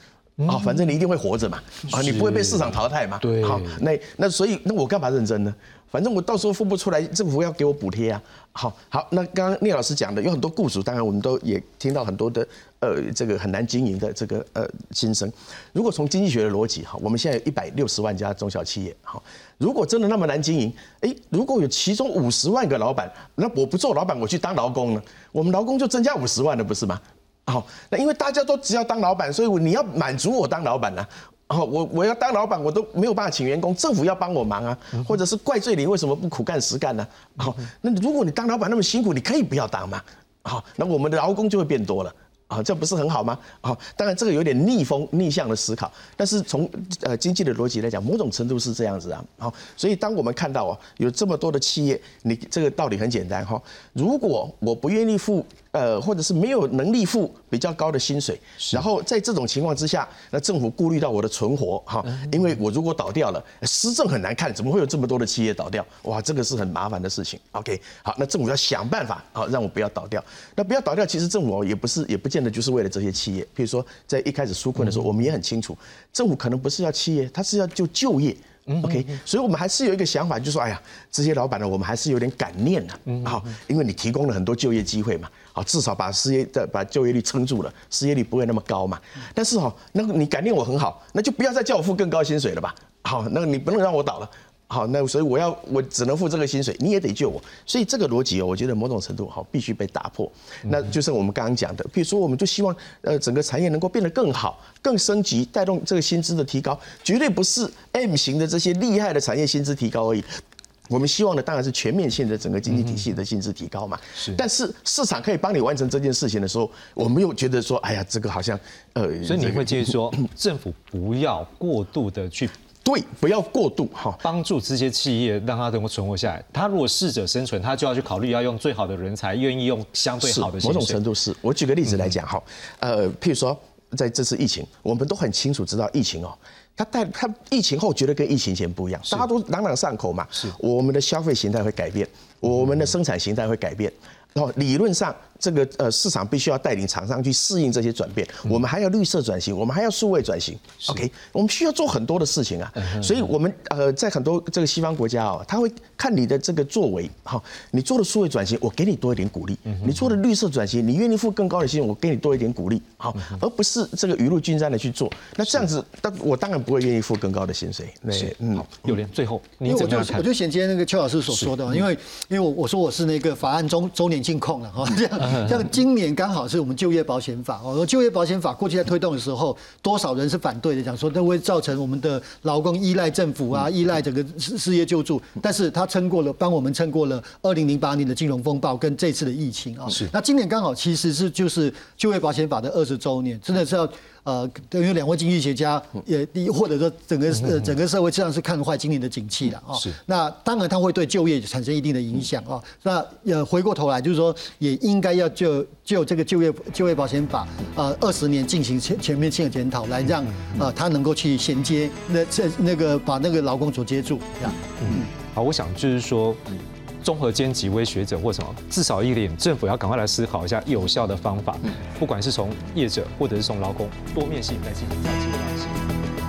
啊，反正你一定会活着嘛，啊，你不会被市场淘汰嘛，对，好，那那所以那我干嘛认真呢？反正我到时候付不出来，政府要给我补贴啊。好好，那刚刚聂老师讲的有很多雇主，当然我们都也听到很多的呃这个很难经营的这个呃心声。如果从经济学的逻辑哈，我们现在有一百六十万家中小企业哈，如果真的那么难经营，哎，如果有其中五十万个老板，那我不做老板，我去当劳工呢，我们劳工就增加五十万了，不是吗？好，那因为大家都只要当老板，所以你要满足我当老板呢。哦，我我要当老板，我都没有办法请员工，政府要帮我忙啊，或者是怪罪你为什么不苦干实干呢？好，那如果你当老板那么辛苦，你可以不要当嘛。好，那我们的劳工就会变多了。啊，这不是很好吗？啊，当然这个有点逆风逆向的思考，但是从呃经济的逻辑来讲，某种程度是这样子啊。好，所以当我们看到哦，有这么多的企业，你这个道理很简单哈。如果我不愿意付。呃，或者是没有能力付比较高的薪水，然后在这种情况之下，那政府顾虑到我的存活哈，因为我如果倒掉了，施政很难看，怎么会有这么多的企业倒掉？哇，这个是很麻烦的事情。OK，好，那政府要想办法啊，让我不要倒掉。那不要倒掉，其实政府也不是也不见得就是为了这些企业。譬如说在一开始纾困的时候，我们也很清楚，政府可能不是要企业，它是要就就业。OK，所以我们还是有一个想法，就是说，哎呀，这些老板呢，我们还是有点感念的，好，因为你提供了很多就业机会嘛，好，至少把失业的把就业率撑住了，失业率不会那么高嘛。但是哈，那你感念我很好，那就不要再叫我付更高薪水了吧。好，那你不能让我倒了。好，那所以我要我只能付这个薪水，你也得救我。所以这个逻辑哦，我觉得某种程度好必须被打破。那就是我们刚刚讲的，比如说我们就希望呃整个产业能够变得更好、更升级，带动这个薪资的提高，绝对不是 M 型的这些厉害的产业薪资提高而已。我们希望的当然是全面性的整个经济体系的薪资提高嘛。是。但是市场可以帮你完成这件事情的时候，我们又觉得说，哎呀，这个好像呃，所以你会建议说，<laughs> 政府不要过度的去。对，不要过度哈，帮助这些企业让它能够存活下来。他如果适者生存，他就要去考虑要用最好的人才，愿意用相对好的。某种程度是我举个例子来讲哈，呃，譬如说在这次疫情，我们都很清楚知道疫情哦，它带它疫情后绝对跟疫情前不一样，大家都朗朗上口嘛。是，我们的消费形态会改变，我们的生产形态会改变，然后理论上。这个呃市场必须要带领厂商去适应这些转变，我们还要绿色转型，我们还要数位转型。OK，我们需要做很多的事情啊。所以，我们呃在很多这个西方国家哦，他会看你的这个作为，好，你做的数位转型，我给你多一点鼓励；你做的绿色转型，你愿意付更高的薪水，我给你多一点鼓励。好，而不是这个雨露均沾的去做。那这样子，但我当然不会愿意付更高的薪水。是，嗯，有连最后，因为我就我就衔接那个邱老师所说的，因为因为我我说我是那个法案中周年庆控了哈，这样。<laughs> 像今年刚好是我们就业保险法，哦，就业保险法过去在推动的时候，多少人是反对的，讲说那会造成我们的劳工依赖政府啊，依赖整个事事业救助，但是他撑过了，帮我们撑过了二零零八年的金融风暴跟这次的疫情啊。是。那今年刚好其实是就是就业保险法的二十周年，真的是要。呃，等于两位经济学家也，或者说整个呃整个社会实际上是看坏今年的景气的啊。是。那当然，它会对就业产生一定的影响啊。那呃，回过头来就是说，也应该要就就这个就业就业保险法呃二十年进行全全面性的检讨，来让呃它能够去衔接那这那个把那个劳工所接住这样。嗯。好，我想就是说。综合兼职微学者或什么，至少一点，政府要赶快来思考一下有效的方法，不管是从业者或者是从劳工多面性来进行这样子的关系。